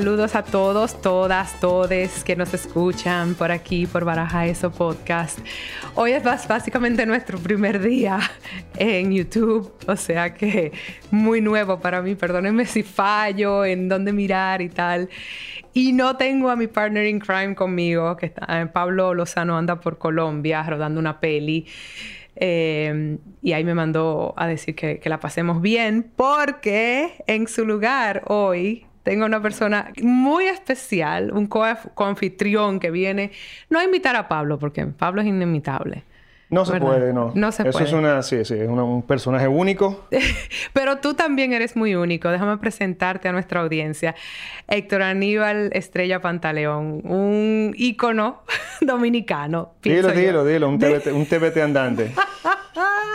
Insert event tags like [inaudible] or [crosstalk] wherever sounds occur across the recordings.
Saludos a todos, todas, todes que nos escuchan por aquí, por Baraja Eso Podcast. Hoy es básicamente nuestro primer día en YouTube, o sea que muy nuevo para mí. Perdónenme si fallo en dónde mirar y tal. Y no tengo a mi partner in crime conmigo, que está, eh, Pablo Lozano anda por Colombia rodando una peli. Eh, y ahí me mandó a decir que, que la pasemos bien porque en su lugar hoy tengo una persona muy especial, un co-anfitrión que viene, no a invitar a Pablo, porque Pablo es inimitable. No se puede, no. No se Eso puede. es una, sí, sí, es una- un personaje único. [laughs] Pero tú también eres muy único. Déjame presentarte a nuestra audiencia. Héctor Aníbal Estrella Pantaleón, un ícono [laughs] dominicano. Dilo, yo. dilo, dilo, un TBT, [laughs] un TBT andante.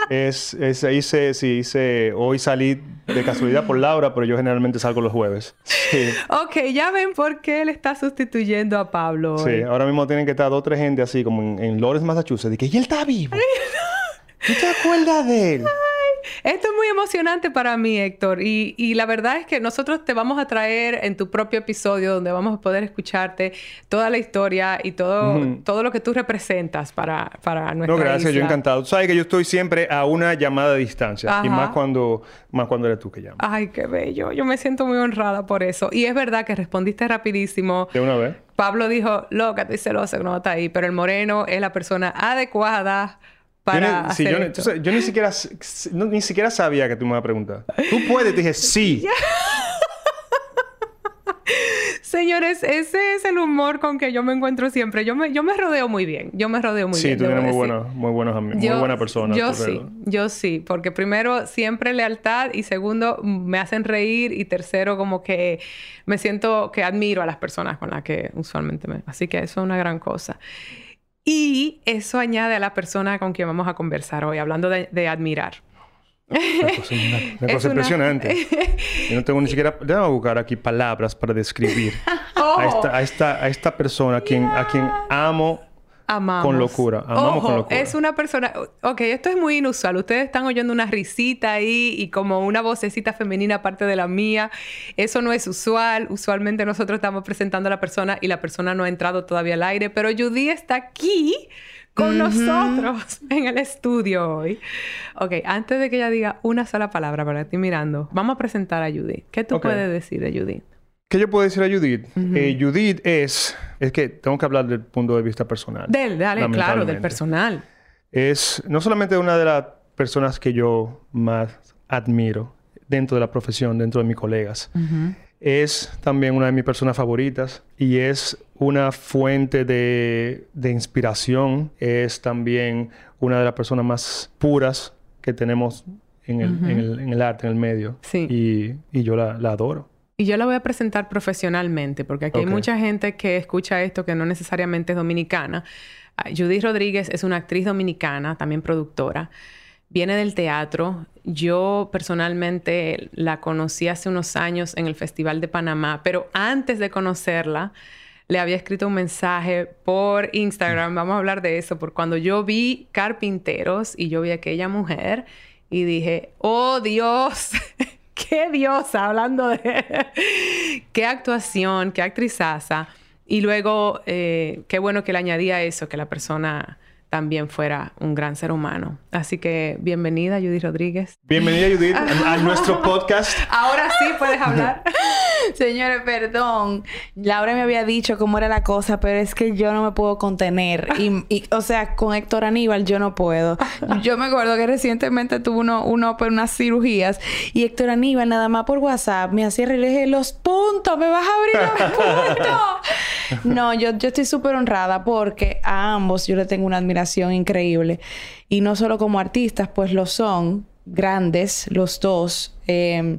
es, es, hice, sí, hice, hoy salí de casualidad por Laura, pero yo generalmente salgo los jueves. Sí, Ok, ya ven por qué él está sustituyendo a Pablo. hoy. sí. Ahora mismo tienen que estar dos o tres gente así, como en, en Lawrence, Massachusetts, de que, y él está vivo. ¿Tú te acuerdas de él? Esto es muy emocionante para mí, Héctor. Y, y la verdad es que nosotros te vamos a traer en tu propio episodio donde vamos a poder escucharte toda la historia y todo, todo lo que tú representas para, para nuestra No, gracias, yo encantado. Tú sabes que yo estoy siempre a una llamada de distancia. Y más cuando, más cuando eres tú que llamas. Ay, qué bello. Yo me siento muy honrada por eso. Y es verdad que respondiste rapidísimo. De una vez. Pablo dijo, loca, estoy celosa que no está ahí. Pero el moreno es la persona adecuada Yo para ni, sí, hacer yo, ni- esto. tú yo ni siquiera no- ni siquiera sabía que tú me ibas a preguntar. Tú puedes, te dije sí. Señores, ese es el humor con que yo me encuentro siempre. Yo me, yo me rodeo muy bien. Yo me rodeo muy sí, bien. tú debo tienes muy buenos, muy buenos amigos, muy buena persona. Yo tú, sí, yo sí, porque primero siempre lealtad y segundo me hacen reír y tercero como que me siento que admiro a las personas con las que usualmente me... Así que eso es una gran cosa. Y eso añade a la persona con quien vamos a conversar hoy, hablando de, de admirar. Una [laughs] cosa, una- una cosa una- impresionante. Yo no tengo ni siquiera... Déjame buscar aquí palabras para describir [laughs] Oh. a, esta, a, esta, a esta persona a quien, a quien amo. Amamos. Con locura, amamos Ojo, con locura. Es una persona. Ok, esto es muy inusual. Ustedes están oyendo una risita ahí y como una vocecita femenina aparte de la mía. Eso no es usual. Usualmente nosotros estamos presentando a la persona y la persona no ha entrado todavía al aire. Pero Judy está aquí con nosotros [laughs] en el estudio hoy. Ok, antes de que ella diga una sola palabra para ti mirando, vamos a presentar a Judy. ¿Qué tú puedes decir de Judy? ¿Qué yo puedo decir a Judith? Eh, Judith es... Es que tengo que hablar del punto de vista personal. Del, dale, claro, del personal. Es no solamente una de las personas que yo más admiro dentro de la profesión, dentro de mis colegas, es también una de mis personas favoritas y es una fuente de, de inspiración, es también una de las personas más puras que tenemos en el, en el- en el arte, en el medio. Sí. Y, y yo la, la adoro. Y yo la voy a presentar profesionalmente, porque aquí hay mucha gente que escucha esto que no necesariamente es dominicana. Ah, Judith Rodríguez es una actriz dominicana, también productora. Viene del teatro. Yo personalmente la conocí hace unos años en el Festival de Panamá, pero antes de conocerla, le había escrito un mensaje por Instagram. Vamos a hablar de eso, porque cuando yo vi Carpinteros y yo vi a aquella mujer y dije, oh Dios, [laughs] qué diosa, hablando de [laughs] qué actuación, qué actrizaza. Y luego, eh, qué bueno que le añadía eso, que la persona también fuera un gran ser humano. Así que bienvenida, Judy Rodríguez. Bienvenida Judith a, a nuestro [laughs] podcast. Ahora sí puedes hablar. [laughs] Señores, perdón. Laura me había dicho cómo era la cosa, pero es que yo no me puedo contener. Y, y, o sea, con Héctor Aníbal yo no puedo. Yo me acuerdo que recientemente tuve uno, uno por unas cirugías y Héctor Aníbal nada más por WhatsApp me hacía reír y le dije, los puntos, me vas a abrir los [laughs] puntos. No, yo, yo estoy súper honrada porque a ambos yo le tengo una admiración increíble. Y no solo como artistas, pues lo son, grandes, los dos. Eh,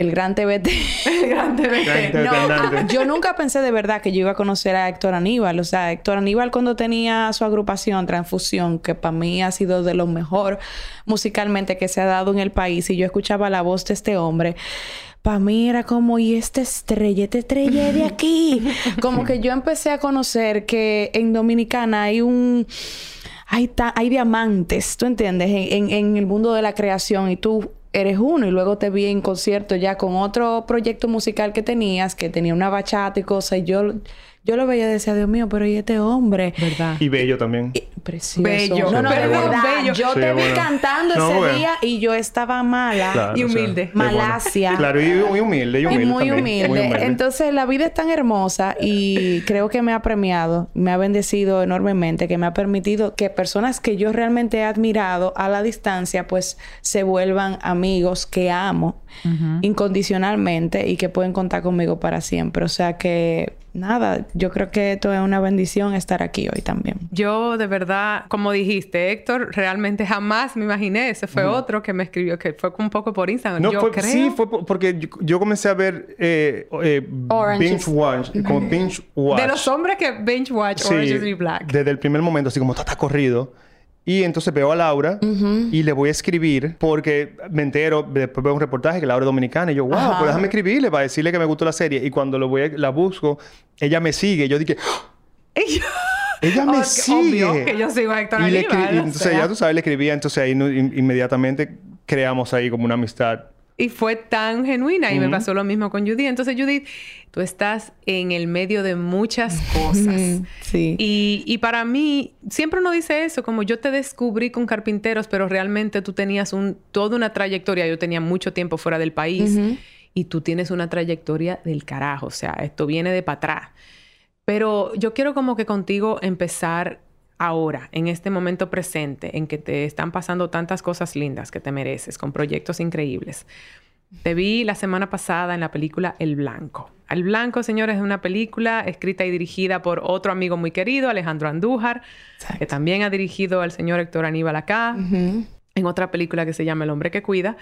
el gran TBT. [laughs] el gran TBT. No, yo nunca pensé de verdad que yo iba a conocer a Héctor Aníbal. O sea, Héctor Aníbal cuando tenía su agrupación Transfusión, que para mí ha sido de lo mejor musicalmente que se ha dado en el país, y yo escuchaba la voz de este hombre para mí era como, y esta estrella, esta estrella de aquí. [laughs] como que yo empecé a conocer que en Dominicana hay un... Hay, hay diamantes, ¿tú entiendes? En, en, el mundo de la creación y tú eres uno y luego te vi en concierto ya con otro proyecto musical que tenías, que tenía una bachata y cosas y yo yo lo veía y decía, Dios mío, pero ¿y este hombre? ¿Verdad? Y bello también. precioso. Bello. No, no, pero de verdad. bello. Yo te vi cantando ese día y yo estaba mala. y humilde. Malasia. Claro, y muy humilde. Y, humilde y muy, también. humilde. muy humilde. Entonces, la vida es tan hermosa y creo que me ha premiado, me ha bendecido enormemente, que me ha permitido que personas que yo realmente he admirado a la distancia, pues se vuelvan amigos que amo incondicionalmente y que pueden contar conmigo para siempre. O sea que nada, yo creo que esto es una bendición estar aquí hoy también. Yo de verdad, como dijiste, Héctor, realmente jamás me imaginé. Ese fue otro que me escribió, que fue un poco por Instagram. No, yo fue, creo... sí, fue porque yo, comencé a ver eh, eh, Binge Watch, como Binge Watch. De los hombres que Binge Watch sí, Orange is Black. Desde el primer momento, así como todo está corrido. Y entonces veo a Laura y le voy a escribir porque me entero, después veo un reportaje que Laura es dominicana y yo, wow, pues déjame escribirle para decirle que me gustó la serie. Y cuando lo voy a, la busco, ella me sigue. Yo dije, [laughs] ella me sigue. Obvio que yo sigo a Héctor y, le Aníbal, y entonces ya tú sabes, le escribía. Entonces ahí inmediatamente creamos ahí como una amistad y fue tan genuina. Y me pasó lo mismo con Judith. Entonces, Judith, tú estás en el medio de muchas cosas. sí. Y, y, para mí, siempre uno dice eso, como yo te descubrí con carpinteros, pero realmente tú tenías un, toda una trayectoria. Yo tenía mucho tiempo fuera del país. Y tú tienes una trayectoria del carajo. O sea, esto viene de para atrás. Pero yo quiero como que contigo empezar ahora, en este momento presente, en que te están pasando tantas cosas lindas que te mereces, con proyectos increíbles. Te vi la semana pasada en la película El Blanco. El Blanco, señores, es una película escrita y dirigida por otro amigo muy querido, Alejandro Andújar, que también ha dirigido al señor Héctor Aníbal acá, en otra película que se llama El Hombre que Cuida.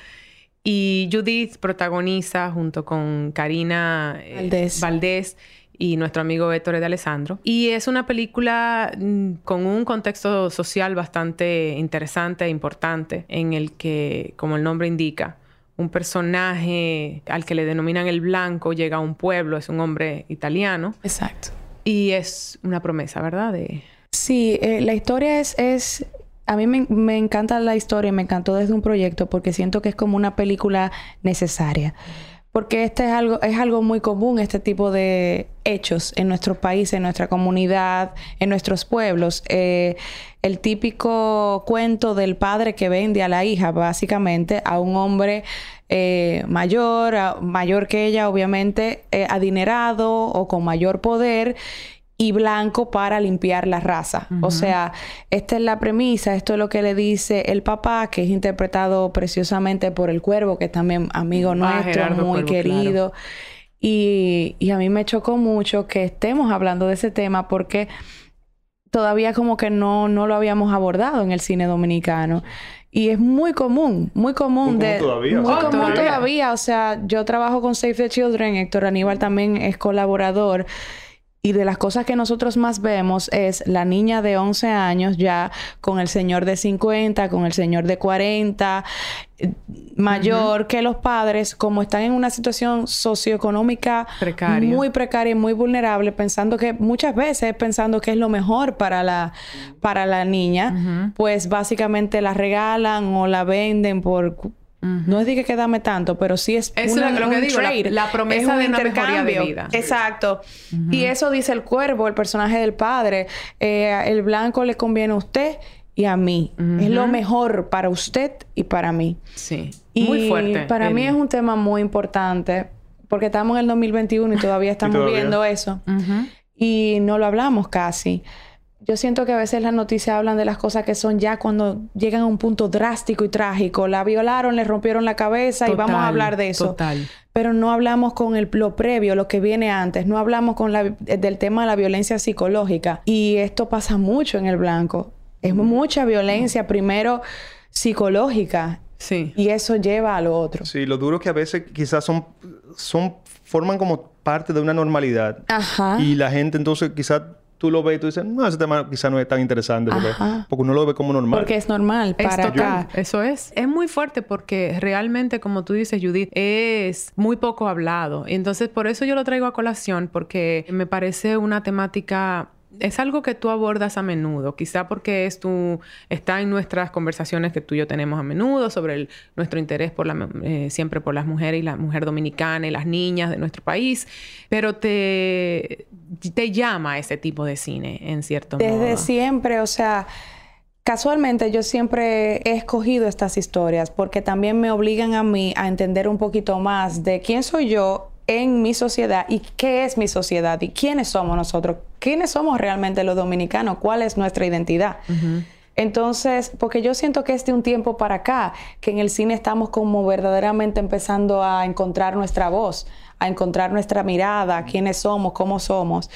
Y Judith protagoniza junto con Karina eh, Valdés y nuestro amigo Héctor de Alessandro. Y es una película mm, con un contexto social bastante interesante e importante, en el que, como el nombre indica, un personaje al que le denominan el blanco llega a un pueblo, es un hombre italiano. Exacto. Y es una promesa, ¿verdad? De... Sí, eh, la historia es, es... A mí me, me, encanta la historia, me encantó desde un proyecto porque siento que es como una película necesaria porque este es algo, es algo muy común, este tipo de hechos en nuestro país, en nuestra comunidad, en nuestros pueblos. Eh, el típico cuento del padre que vende a la hija, básicamente, a un hombre eh, mayor, mayor que ella, obviamente, eh, adinerado o con mayor poder y blanco para limpiar la raza. O sea, esta es la premisa, esto es lo que le dice el papá, que es interpretado preciosamente por el cuervo, que es también amigo ah, nuestro, muy querido. Y, y, a mí me chocó mucho que estemos hablando de ese tema porque todavía como que no, no lo habíamos abordado en el cine dominicano. Y es muy común, muy común de... Todavía, muy común todavía. O sea, yo trabajo con Save the Children, Héctor Aníbal también es colaborador. Y de las cosas que nosotros más vemos es la niña de 11 años ya con el señor de 50, con el señor de 40, eh, mayor que los padres, como están en una situación socioeconómica muy precaria y muy vulnerable, pensando que muchas veces pensando que es lo mejor para la, para la niña, pues básicamente la regalan o la venden por no es de que quédame tanto, pero sí es eso es lo que digo, La, promesa de intercambio. de vida. Exacto. Y eso dice el cuervo, el personaje del padre. Eh, el blanco le conviene a usted y a mí. Es lo mejor para usted y para mí. Sí. muy fuerte. Para mí es un tema muy importante porque estamos en el 2021 y todavía [laughs] estamos viendo eso. Y no lo hablamos casi. Yo siento que a veces las noticias hablan de las cosas que son ya cuando llegan a un punto drástico y trágico. La violaron, le rompieron la cabeza y vamos a hablar de eso. Total. Pero no hablamos con el, lo previo, lo que viene antes. No hablamos con la, del tema de la violencia psicológica. Y esto pasa mucho en el blanco. Es mucha violencia, primero psicológica Sí. Y eso lleva a lo otro. Sí, lo duro es que a veces quizás son, son, forman como parte de una normalidad. Ajá. Y la gente entonces quizás tú lo ves y tú dices, no, ese tema quizás no es tan interesante porque, uno lo ve como normal. Porque es normal para acá. Eso es. Es muy fuerte porque realmente, como tú dices, Judith, es muy poco hablado. Entonces, por eso yo lo traigo a colación, porque me parece una temática. Es algo que tú abordas a menudo, quizá porque es tu, está en nuestras conversaciones que tú y yo tenemos a menudo sobre el- nuestro interés por la, eh, siempre por las mujeres y la mujer dominicana y las niñas de nuestro país, pero te, te llama ese tipo de cine en cierto modo. Desde siempre, o sea, casualmente yo siempre he escogido estas historias porque también me obligan a mí a entender un poquito más de quién soy yo en mi sociedad y qué es mi sociedad y quiénes somos nosotros, quiénes somos realmente los dominicanos, cuál es nuestra identidad. Entonces, porque yo siento que es de un tiempo para acá, que en el cine estamos como verdaderamente empezando a encontrar nuestra voz, a encontrar nuestra mirada, quiénes somos, cómo somos.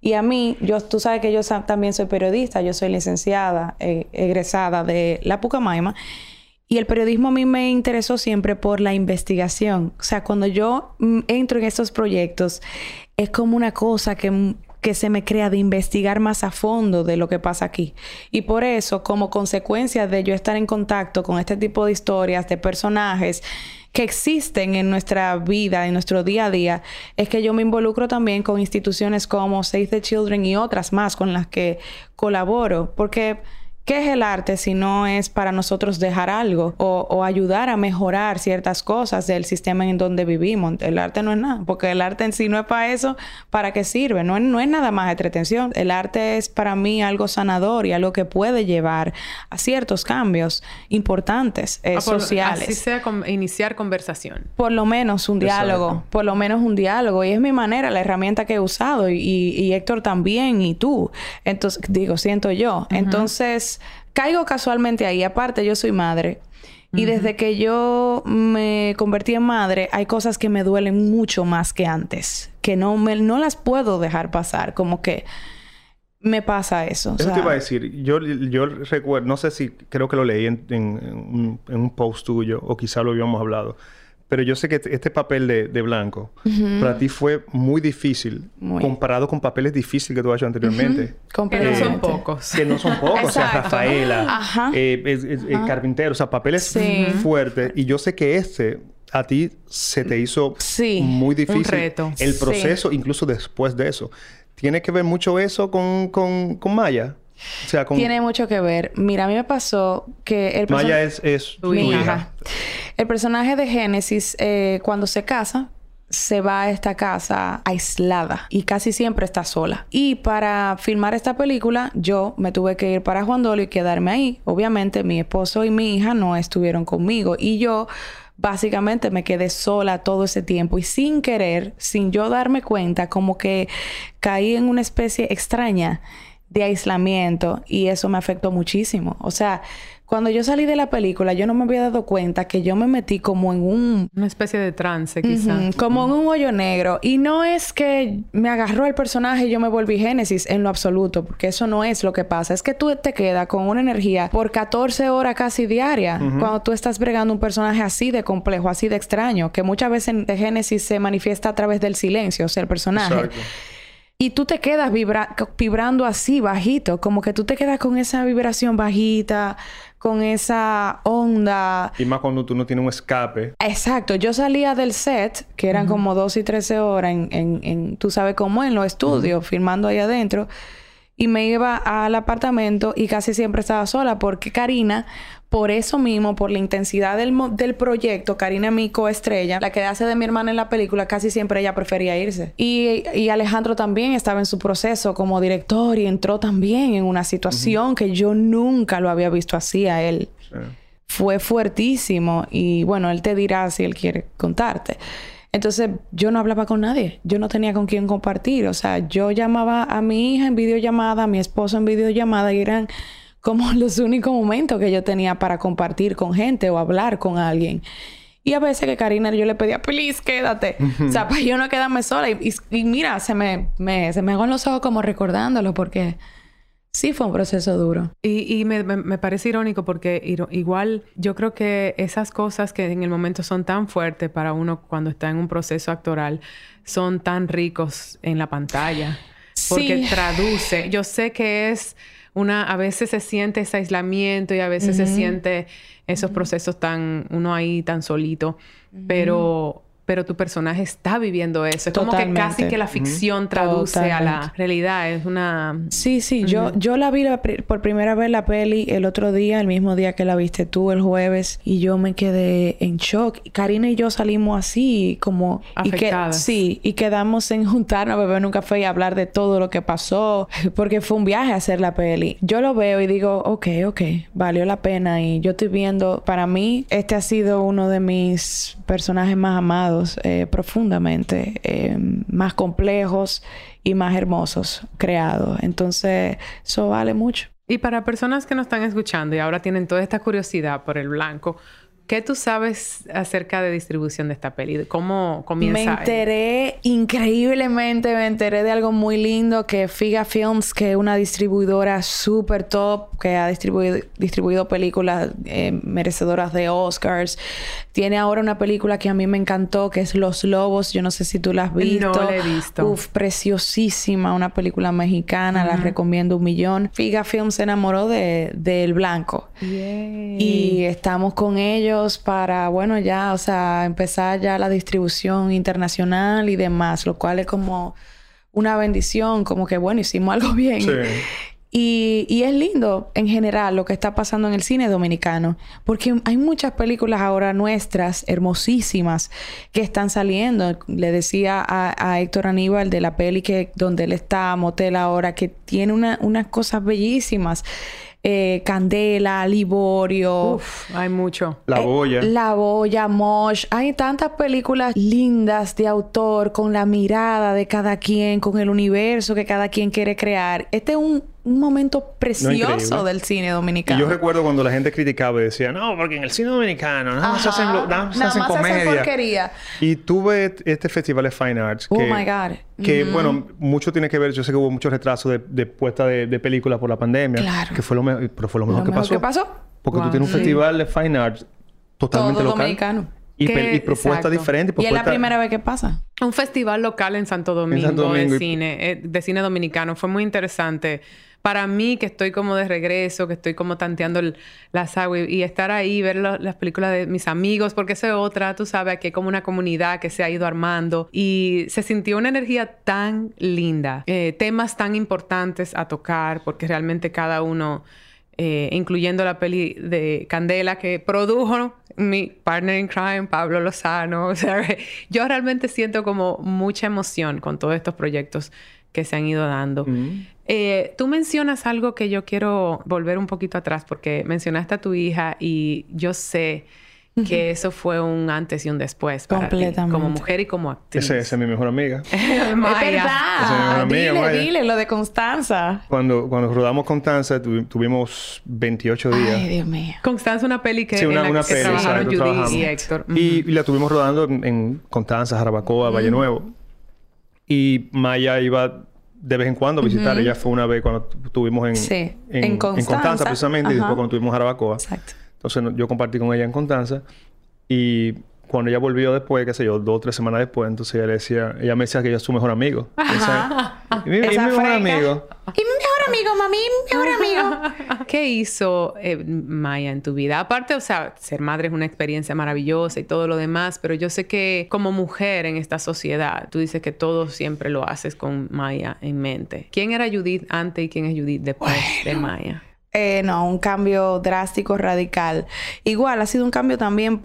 Y a mí, yo, tú sabes que yo también soy periodista, yo soy licenciada, eh, egresada de la Pucamaima. Y el periodismo a mí me interesó siempre por la investigación. O sea, cuando yo mm, entro en estos proyectos, es como una cosa que, mm, que se me crea de investigar más a fondo de lo que pasa aquí. Y por eso, como consecuencia de yo estar en contacto con este tipo de historias, de personajes que existen en nuestra vida, en nuestro día a día, es que yo me involucro también con instituciones como Save the Children y otras más con las que colaboro. Porque ¿Qué es el arte si no es para nosotros dejar algo o, o ayudar a mejorar ciertas cosas del sistema en donde vivimos? El arte no es nada, porque el arte en sí no es para eso, ¿para qué sirve? No, es- no es nada más entretención. El arte es para mí algo sanador y algo que puede llevar a ciertos cambios importantes eh, Ah, por- sociales Así sea, con- iniciar conversación. por lo menos un Exacto. diálogo, por lo menos un diálogo. Y es mi manera, la herramienta que he usado. Y, y- y Héctor también, y tú. Entonces, digo, siento yo. Entonces, caigo casualmente ahí. Aparte, yo soy madre. Y desde que yo me convertí en madre, hay cosas que me duelen mucho más que antes. Que no, me, no las puedo dejar pasar. Como que me pasa eso. o Eso sea, te iba a decir. Yo, yo recuerdo, no sé si creo que lo leí en, en- en un, en un post tuyo o quizá lo habíamos hablado. Pero yo sé que este este papel de, de blanco para ti fue muy difícil Muy. comparado con papeles difíciles que tú has hecho anteriormente. Que no son pocos. Que no son pocos. o sea. Rafaela, eh, es- eh, Carpintero. O sea, papeles Sí. fuertes. Y yo sé que este a ti se te hizo Sí. muy difícil. reto. El Sí. proceso, incluso después de eso. ¿Tiene que ver mucho eso con, con, con Maya? O sea, con... Tiene mucho que ver. Mira, a mí me pasó que el Maya person- es, Tu hija. hija. El personaje de Génesis, eh, cuando se casa, se va a esta casa aislada y casi siempre está sola. Y para filmar esta película, yo me tuve que ir para Juan Dolio y quedarme ahí. Obviamente, mi esposo y mi hija no estuvieron conmigo y yo básicamente me quedé sola todo ese tiempo y sin querer, sin yo darme cuenta, como que caí en una especie extraña de aislamiento y eso me afectó muchísimo. O sea, cuando yo salí de la película, yo no me había dado cuenta que yo me metí como en un Una especie de trance, quizá. Ujú, Como en un hoyo negro. Y no es que me agarró el personaje y yo me volví Génesis en lo absoluto, porque eso no es lo que pasa. Es que tú te quedas con una energía por 14 horas casi diaria cuando tú estás bregando un personaje así de complejo, así de extraño, que muchas veces en de Génesis se manifiesta a través del silencio, o sea, el personaje. Exacto. Y tú te quedas vibra- vibrando así, bajito, como que tú te quedas con esa vibración bajita, con esa onda. Y más cuando tú no tienes un escape. Exacto, yo salía del set, que eran como 12 y 13 horas en, en, en tú sabes cómo, en los estudios, filmando ahí adentro, y me iba al apartamento y casi siempre estaba sola porque Karina, por eso mismo, por la intensidad del, del proyecto, Karina, mi coestrella, la que hace de mi hermana en la película, casi siempre ella prefería irse. Y, y Alejandro también estaba en su proceso como director y entró también en una situación que yo nunca lo había visto así a él Sí. fue fuertísimo y bueno, él te dirá si él quiere contarte. Entonces yo no hablaba con nadie, yo no tenía con quién compartir, o sea, yo llamaba a mi hija en videollamada, a mi esposo en videollamada y eran como [laughs] los únicos momentos que yo tenía para compartir con gente o hablar con alguien. Y a veces que Karina yo le pedía, please, quédate. O sea, para yo no quedarme sola. Y, y- y mira, se me, me, se me hagan los ojos como recordándolo porque Sí, fue un proceso duro. Y, y me, me- me parece irónico porque igual yo creo que esas cosas que en el momento son tan fuertes para uno cuando está en un proceso actoral son tan ricos en la pantalla. Porque Sí. traduce. Yo sé que es una... A veces se siente ese aislamiento y a veces se siente esos procesos tan... Uno ahí tan solito. Pero... Pero tu personaje está viviendo eso. Es como que casi Totalmente. que la ficción traduce a la Totalmente. realidad. Es una... Sí, sí, yo, yo la vi la pri- por primera vez la peli el otro día, el mismo día que la viste tú, el jueves, y yo me quedé en shock. Karina y yo salimos así, como... Y que, Afectadas. sí, y quedamos en juntarnos a beber un café y hablar de todo lo que pasó, porque fue un viaje hacer la peli. Yo lo veo y digo, ok, ok, valió la pena, y yo estoy viendo, para mí, este ha sido uno de mis personajes más amados eh, profundamente, eh, más complejos y más hermosos creados. Entonces, eso vale mucho. Y para personas que nos están escuchando y ahora tienen toda esta curiosidad por el blanco, ¿qué tú sabes acerca de distribución de esta peli? ¿De ¿Cómo comienza? Me enteré increíblemente, me enteré de algo muy lindo que Figa Films, que es una distribuidora súper top, que ha distribuido, distribuido películas eh, merecedoras de Oscars. Tiene ahora una película que a mí me encantó, que es Los Lobos. Yo no sé si tú la has visto. No la he visto. Uf, preciosísima, una película mexicana, la recomiendo un millón. Figa Films se enamoró de, del blanco. Y estamos con ellos para, bueno, ya, o sea, empezar ya la distribución internacional y demás, lo cual es como una bendición, como que, bueno, hicimos algo [laughs] bien. Sí. Y, y es lindo en general lo que está pasando en el cine dominicano, porque hay muchas películas ahora nuestras, hermosísimas, que están saliendo. Le decía a, a Héctor Aníbal de la peli que donde él está, Motel ahora, que tiene una- unas cosas bellísimas. Eh, Candela, Liborio. Uf, hay mucho. La Eh, boya. La Boya, Mosh. Hay tantas películas lindas de autor con la mirada de cada quien, con el universo que cada quien quiere crear. Este es un, un momento precioso increíble. del cine Y dominicano. yo recuerdo cuando la gente criticaba y decía, no, porque en el cine dominicano nada más se hacen, lo- nada más Nada hacen más se hacen comedia. porquería. Y tuve este festival de Fine Arts Oh que, my God. que bueno, mucho tiene que ver, yo sé que hubo mucho retraso de, de puesta de, de películas por la pandemia, Claro. que fue lo pero fue lo mejor, Lo que, mejor pasó. que pasó. Porque Wow, tú tienes un sí. festival de Fine Arts totalmente Todo local. dominicano. Y, Que- y propuestas exacto. diferentes. Y es la primera vez que pasa. Un festival local en Santo Domingo, Santo Domingo de y- cine, eh, de cine dominicano. Fue muy interesante. Para mí, que estoy como de regreso, que estoy como tanteando el- las aguas y estar ahí, ver lo- las películas de mis amigos, porque eso es otra, tú sabes, aquí hay como una comunidad que se ha ido armando y se sintió una energía tan linda, eh, temas tan importantes a tocar, porque realmente cada uno eh, incluyendo la peli de Candela que produjo mi partner in crime, Pablo Lozano. [laughs] O sea, yo realmente siento como mucha emoción con todos estos proyectos que se han ido dando. Mm. Eh, tú mencionas algo que yo quiero volver un poquito atrás porque mencionaste a tu hija y yo sé que eso fue un antes y un después para ti, Completamente. como mujer y como actriz. Ese- Esa es mi mejor amiga. Maya. [laughs] Es Esa es mi verdad. amiga, dile, Maya. dile lo de Constanza. Cuando, cuando rodamos Constanza, tuvi- tuvimos 28 días. Ay, Dios mío. Constanza, una peli que, Sí, en una, la una que peli, trabajaron Judy trabajamos. y Héctor. Y, y la estuvimos rodando en, en Constanza, Jarabacoa, Valle Nuevo. Y Maya iba de vez en cuando a visitar. Ella fue una vez cuando tu- estuvimos en, Sí, en, en en Constanza. precisamente, y después Ajá. cuando estuvimos en Jarabacoa. Exacto. Entonces yo compartí con ella en Constanza. Y cuando ella volvió después, qué sé yo, dos o tres semanas después, entonces ella le decía, ella me decía que ella es su mejor amigo. [laughs] Esa- y mi, y mi mejor amigo. Y mi mejor amigo, mami, mi mejor amigo. [laughs] ¿Qué hizo eh, Maya en tu vida? Aparte, o sea, ser madre es una experiencia maravillosa y todo lo demás, pero yo sé que como mujer en esta sociedad, tú dices que todo siempre lo haces con Maya en mente. ¿Quién era Judith antes y quién es Judith después de Maya? Eh, no, un cambio drástico, radical. Igual, ha sido un cambio también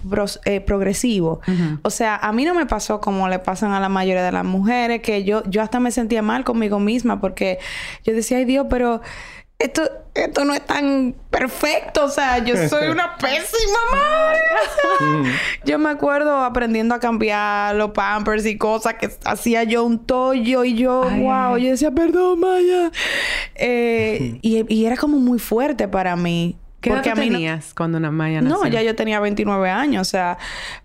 eh, progresivo. O sea, a mí no me pasó como le pasan a la mayoría de las mujeres, que yo, yo hasta me sentía mal conmigo misma porque yo decía, ay Dios, pero esto, esto no es tan perfecto. O sea, yo soy una [laughs] pésima madre. Sea, yo me acuerdo aprendiendo a cambiar los pampers y cosas que hacía yo un tollo y yo, Ay, wow, ay. yo decía, perdón, Maya. Eh, y, y era como muy fuerte para mí. ¿Qué edad porque tú a mí no- tenías cuando una Maya no, nació? ya yo tenía 29 años, o sea,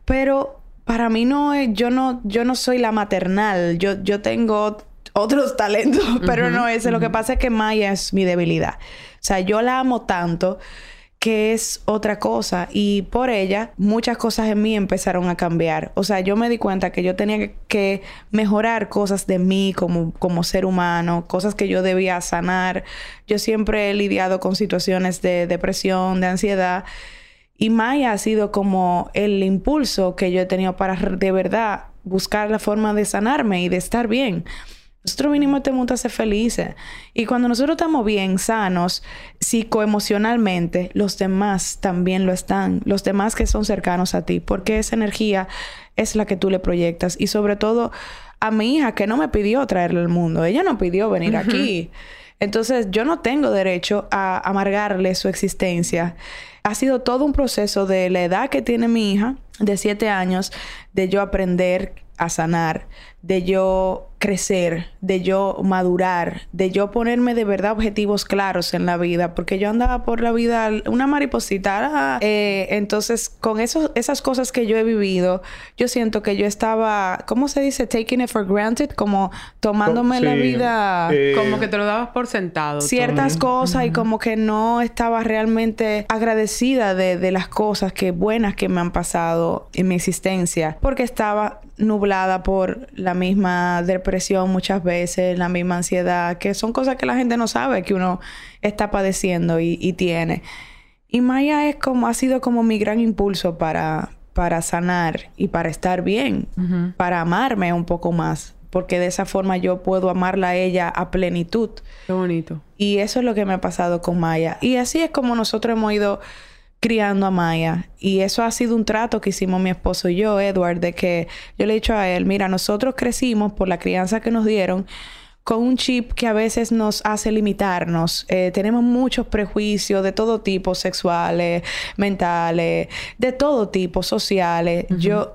pero para mí no es, yo no, yo no soy la maternal, yo, yo tengo otros talentos, [laughs] pero no ese. Lo que pasa es que Maya es mi debilidad. O sea, yo la amo tanto que es otra cosa y por ella muchas cosas en mí empezaron a cambiar. O sea, yo me di cuenta que yo tenía que mejorar cosas de mí como, como ser humano, cosas que yo debía sanar. Yo siempre he lidiado con situaciones de depresión, de ansiedad y Maya ha sido como el impulso que yo he tenido para de verdad buscar la forma de sanarme y de estar bien. Nosotros vinimos a este mundo a ser felices. Y cuando nosotros estamos bien, sanos, psicoemocionalmente, los demás también lo están. Los demás que son cercanos a ti. Porque esa energía es la que tú le proyectas. Y sobre todo a mi hija, que no me pidió traerle al mundo. Ella no pidió venir aquí. Entonces, yo no tengo derecho a amargarle su existencia. Ha sido todo un proceso de la edad que tiene mi hija, de siete años, de yo aprender a sanar, de yo crecer, de yo madurar, de yo ponerme de verdad objetivos claros en la vida, porque yo andaba por la vida una mariposita. Eh, entonces, con esos, esas cosas que yo he vivido, yo siento que yo estaba, ¿cómo se dice? Taking it for granted, como tomándome la vida. Eh, como que te lo dabas por sentado. Ciertas cosas y como que no estaba realmente agradecida de, de las cosas que buenas que me han pasado en mi existencia, porque estaba nublada por la misma depresión muchas veces, la misma ansiedad, que son cosas que la gente no sabe que uno está padeciendo y, tiene. Y Maya es como, ha sido como mi gran impulso para, para sanar y para estar bien, para amarme un poco más, porque de esa forma yo puedo amarla a ella a plenitud. Qué bonito. Y eso es lo que me ha pasado con Maya. Y así es como nosotros hemos ido criando a Maya. Y eso ha sido un trato que hicimos mi esposo y yo, Edward, de que yo le he dicho a él, mira, nosotros crecimos por la crianza que nos dieron con un chip que a veces nos hace limitarnos. Eh, tenemos muchos prejuicios de todo tipo, sexuales, mentales, de todo tipo, sociales. Yo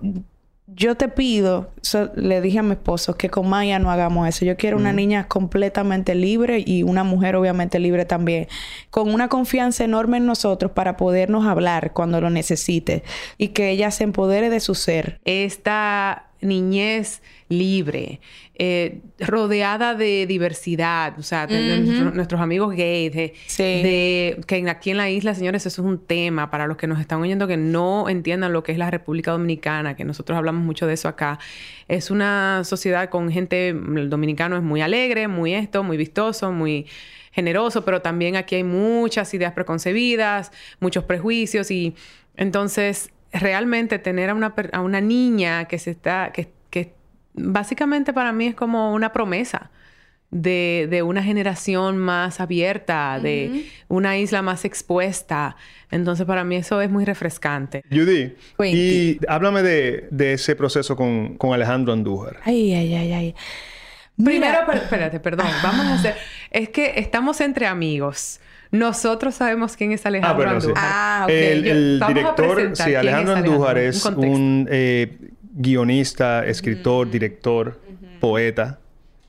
yo te pido, le dije a mi esposo, que con Maya no hagamos eso. Yo quiero una niña completamente libre y una mujer obviamente libre también, con una confianza enorme en nosotros para podernos hablar cuando lo necesite y que ella se empodere de su ser. Esta niñez libre, eh, rodeada de diversidad, o sea, de, nuestros amigos gays, de, que aquí en la isla, señores, eso es un tema para los que nos están oyendo que no entiendan lo que es la República Dominicana, que nosotros hablamos mucho de eso acá. Es una sociedad con gente, el dominicano es muy alegre, muy esto, muy vistoso, muy generoso, pero también aquí hay muchas ideas preconcebidas, muchos prejuicios y entonces realmente tener a una, a una niña que se está, que, que básicamente para mí es como una promesa de, de una generación más abierta, de una isla más expuesta. Entonces para mí eso es muy refrescante. Judy, y háblame de, de ese proceso con, con, Alejandro Andújar. Ay, ay, ay, ay. Primero, espérate, perdón, vamos a hacer, es que estamos entre amigos. Nosotros sabemos quién es Alejandro ah, Andújar. Ah, El, director, sí, Alejandro Andújar es un, eh, guionista, escritor, director, poeta.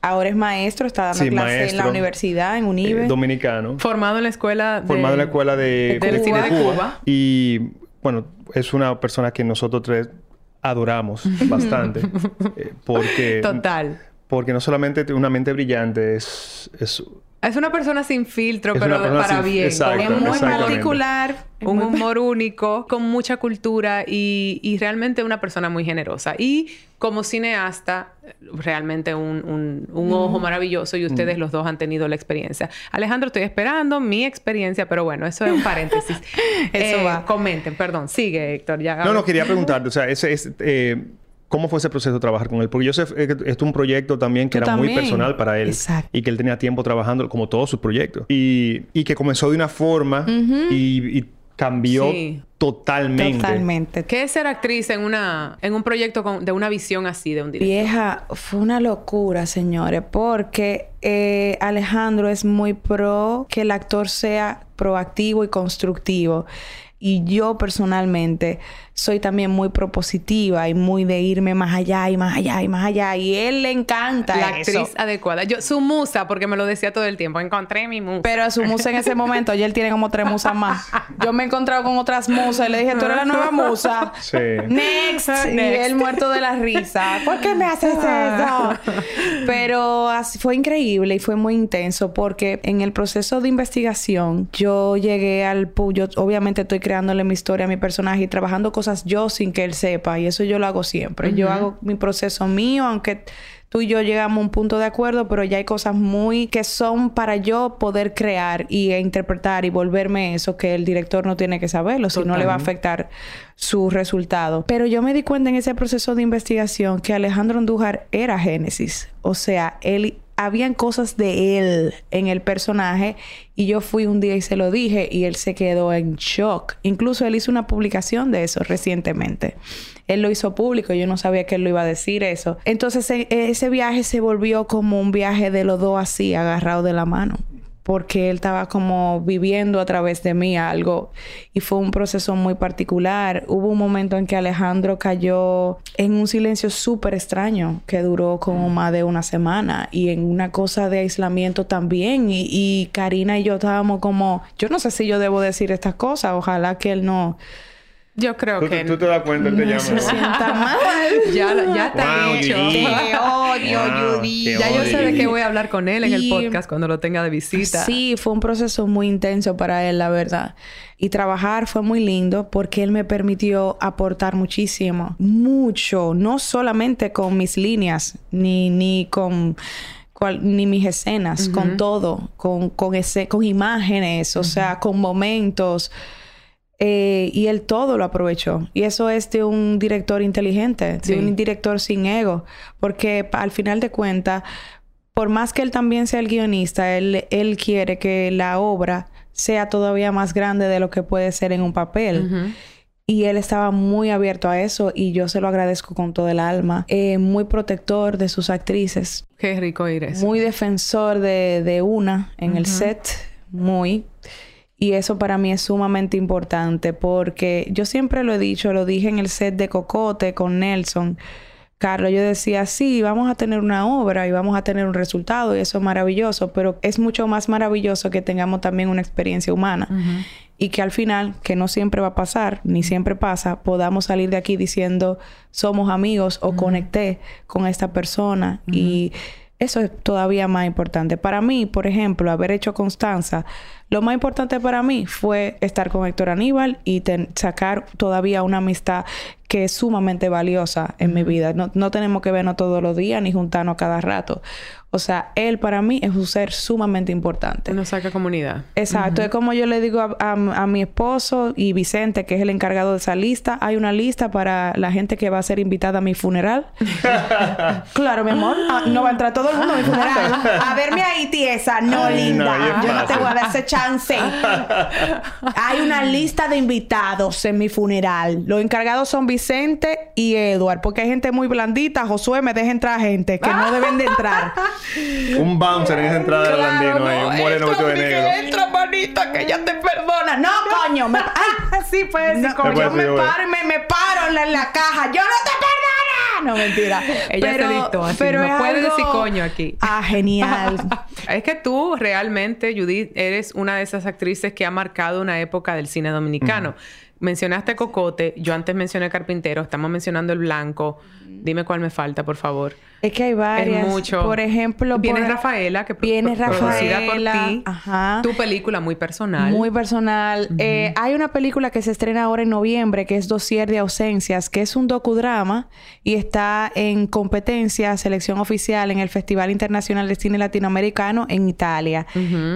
Ahora es maestro, está dando clases en la universidad, en UNIBE. Eh, dominicano. Formado en la escuela de... Formado en la escuela de, de, cine de Cuba. Y, bueno, es una persona que nosotros tres adoramos [laughs] bastante. Eh, porque... Total. Porque no solamente una mente brillante, es, es es una persona sin filtro, pero para bien. es muy particular. Un humor único, con mucha cultura y, realmente una persona muy generosa. Y como cineasta, realmente un, ojo maravilloso y ustedes los dos han tenido la experiencia. Alejandro, estoy esperando mi experiencia, pero bueno, eso es un paréntesis. [laughs] eso eh, va. Comenten, perdón. Sigue, Héctor. Ya, no, no, quería preguntarte. O sea, ese es... Eh, ¿Cómo fue ese proceso de trabajar con él? Porque yo sé que esto es un proyecto también que era muy personal para él. Exacto. Y que él tenía tiempo trabajando como todos sus proyectos. Y, que comenzó de una forma y, cambió totalmente. Totalmente. ¿Qué es ser actriz en una en un proyecto de una visión así de un director? Vieja, fue una locura, señores, porque eh, Alejandro es muy pro que el actor sea proactivo y constructivo. Y yo personalmente soy también muy propositiva y muy de irme más allá y más allá y más allá. Y él le encanta La eso. actriz adecuada. Yo, su musa, porque me lo decía todo el tiempo. Encontré mi musa. Pero a su musa en ese [laughs] momento, ya él tiene como tres musas más. Yo me he encontrado con otras musas y le dije, tú eres la nueva musa. Sí. Next. [laughs] Y él muerto de la risa. ¿Por qué me haces eso? [laughs] Pero así fue increíble y fue muy intenso porque en el proceso de investigación yo llegué al... pu- Yo obviamente estoy creándole mi historia a mi personaje y trabajando cosas yo sin que él sepa. Y eso yo lo hago siempre. Yo hago mi proceso mío, aunque tú y yo llegamos a un punto de acuerdo, pero ya hay cosas muy que son para yo poder crear y e interpretar y volverme eso que el director no tiene que saberlo, si no le va a afectar su resultado. Pero yo me di cuenta en ese proceso de investigación que Alejandro Andújar era Génesis, o sea, él habían cosas de él en el personaje y yo fui un día y se lo dije y él se quedó en shock. Incluso él hizo una publicación de eso recientemente. Él lo hizo público, yo no sabía que él lo iba a decir eso. Entonces e- ese viaje se volvió como un viaje de los dos así, agarrados de la mano porque él estaba como viviendo a través de mí algo y fue un proceso muy particular. Hubo un momento en que Alejandro cayó en un silencio súper extraño que duró como más de una semana y en una cosa de aislamiento también y, y Karina y yo estábamos como, yo no sé si yo debo decir estas cosas, ojalá que él no, Yo creo Tú, que... tú te das cuenta, él te no llama. se sienta [laughs] mal. Ya, ya está Wow, dicho. Te odio, Wow, Judy. Ya yo sé de qué voy a hablar con él en el podcast cuando lo tenga de visita. Sí, fue un proceso muy intenso para él, la verdad. Y trabajar fue muy lindo porque él me permitió aportar muchísimo, mucho, no solamente con mis líneas, ni, ni con cual- ni mis escenas, con todo, con, con, ese, con imágenes, o sea, con momentos. Eh, y él todo lo aprovechó. Y eso es de un director inteligente, Sí. de un director sin ego. Porque al final de cuentas, por más que él también sea el guionista, él, él quiere que la obra sea todavía más grande de lo que puede ser en un papel. Y él estaba muy abierto a eso y yo se lo agradezco con todo el alma. Eh, muy protector de sus actrices, Qué rico oír eso. muy defensor de, de una en el set, muy. Y eso para mí es sumamente importante porque yo siempre lo he dicho, lo dije en el set de Cocote con Nelson. Carlos, yo decía, sí, vamos a tener una obra y vamos a tener un resultado y eso es maravilloso, pero es mucho más maravilloso que tengamos también una experiencia humana y que al final, que no siempre va a pasar, ni siempre pasa, podamos salir de aquí diciendo somos amigos o conecté con esta persona y eso es todavía más importante. Para mí, por ejemplo, haber hecho Constanza, lo más importante para mí fue estar con Héctor Aníbal y ten- sacar todavía una amistad que es sumamente valiosa en mi vida. No, no tenemos que vernos todos los días ni juntarnos cada rato. O sea, él para mí es un ser sumamente importante. Uno saca comunidad. Exacto, es como yo le digo a, a- a mi esposo y Vicente, que es el encargado de esa lista, hay una lista para la gente que va a ser invitada a mi funeral. [laughs] claro, mi amor, Ah, no va a entrar todo el mundo a mi funeral. A verme ahí, tiesa, no Ay, linda. no, yo no te voy a dar ese chance. hay una lista de invitados en mi funeral. Los encargados son Vicente y Edward, porque hay gente muy blandita. Josué, me deja entrar gente que no deben de entrar. [laughs] Un bouncer en esa entrada de blandino ahí, un moreno vestido de negro. Entra, manita, que ella te perdona. No, coño. Me... Ay, Así puede no, Me puede yo me paro y me, me paro en la, en la caja. ¡Yo no te perdona! No, mentira. Ella se dictó así, no es puede algo- decir coño aquí. Ah, genial. [laughs] Es que tú realmente, Judith, eres una de esas actrices que ha marcado una época del cine dominicano. Mencionaste Cocote, yo antes mencioné Carpintero, estamos mencionando El Blanco. Dime cuál me falta, por favor. es que hay varias. Es mucho. Por ejemplo, Viene por- Rafaela, que pro- Viene pro- producida Rafaela. por ti. Ajá. Tu película muy personal. Muy personal. Eh, hay una película que se estrena ahora en noviembre que es Dossier de Ausencias, que es un docudrama y está en competencia, selección oficial en el Festival Internacional de Cine Latinoamericano en Italia.